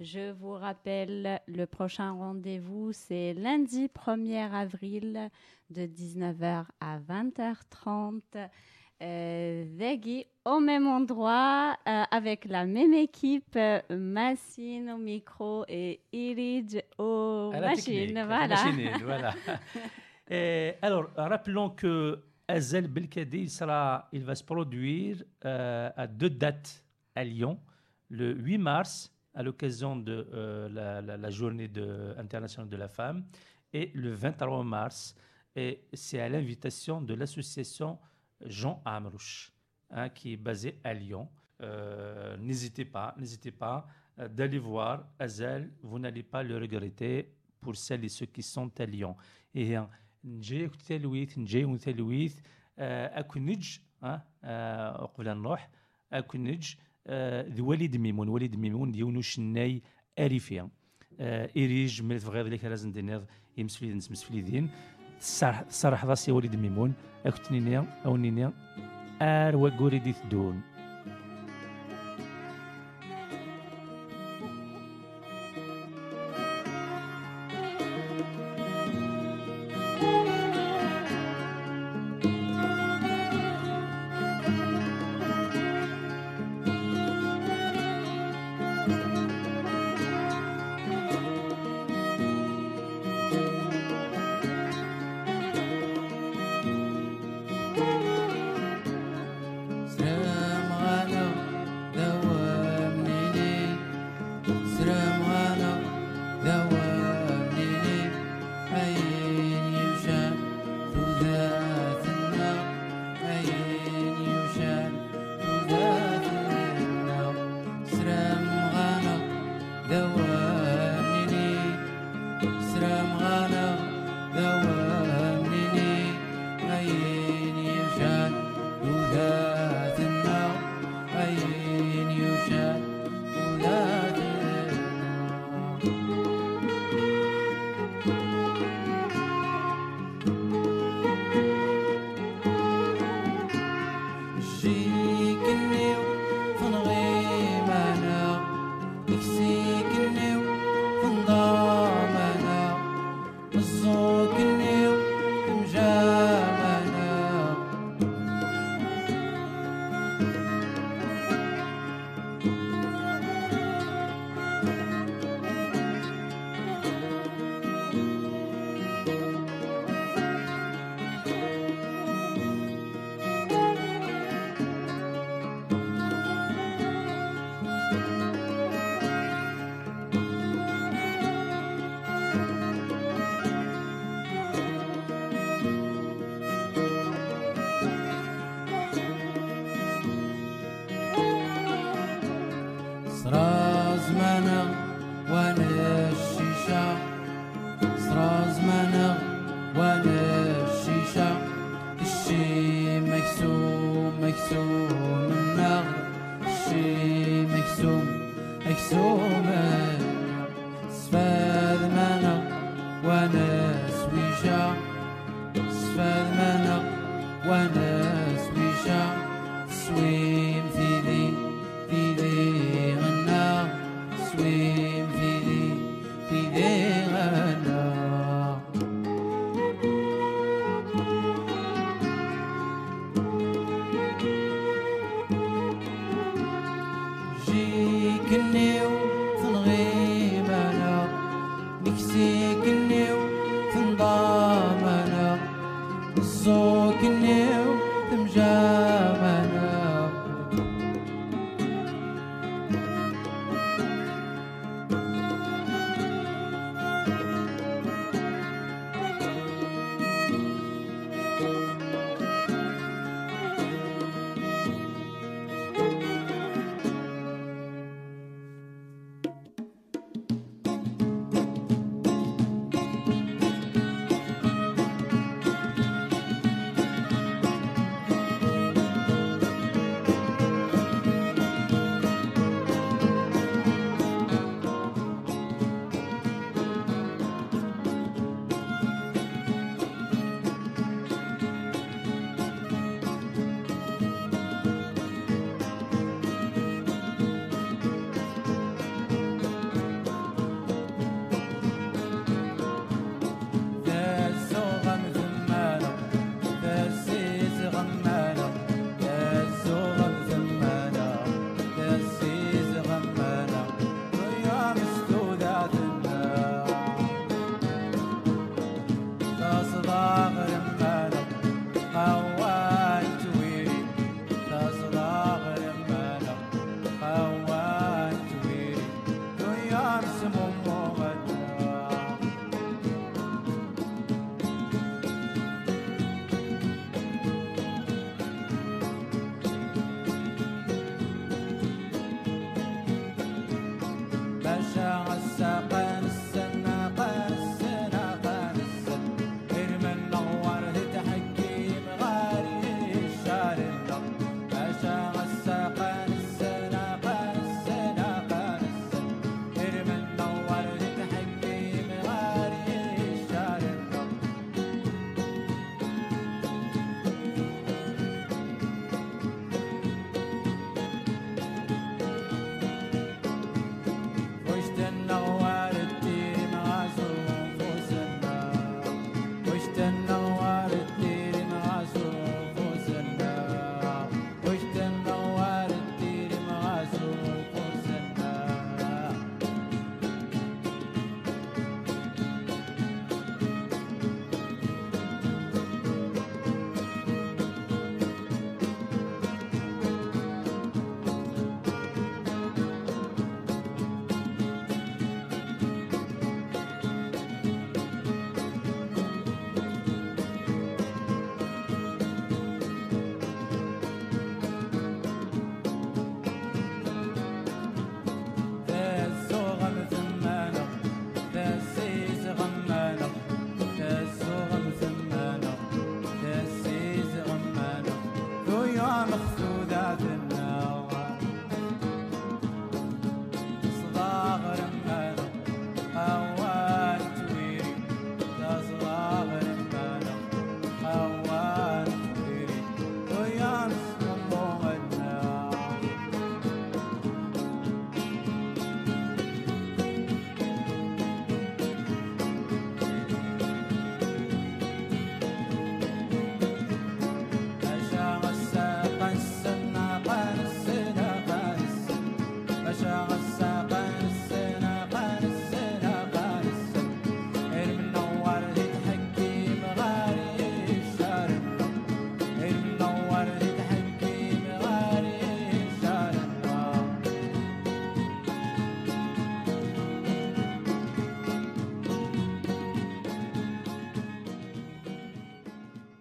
Je vous rappelle, le prochain rendez-vous, c'est lundi 1er avril de 19h à 20h30. Euh, Vegui, au même endroit, euh, avec la même équipe, euh, Massine au micro et Irid aux à machines. Voilà. machine, (laughs) voilà. Et alors, rappelons que Azel Belkadi, il, sera, il va se produire euh, à deux dates à Lyon, le 8 mars, à l'occasion de euh, la, la- la journée de- internationale de la femme, et le 23 mars. Et c'est à l'invitation de l'association Jean Amrouche, hein, qui est basée à Lyon. Euh, n'hésitez pas, n'hésitez pas euh, d'aller voir Azel, vous n'allez pas le regretter pour celles et ceux qui sont à Lyon. Et euh, نجي تلويث نجي وتلويث آه، اكو نج ها آه، قبل أن نروح اكو نج آه، ذوالد ميمون. وليد ميمون ديونو شناي اريفيا آه، إريج ملت غير لك رازن دينيض مسفلي دين. الصراحة ضاسي وليد ميمون. أكتنينيا أو نينيا أر وقوري ديث دون.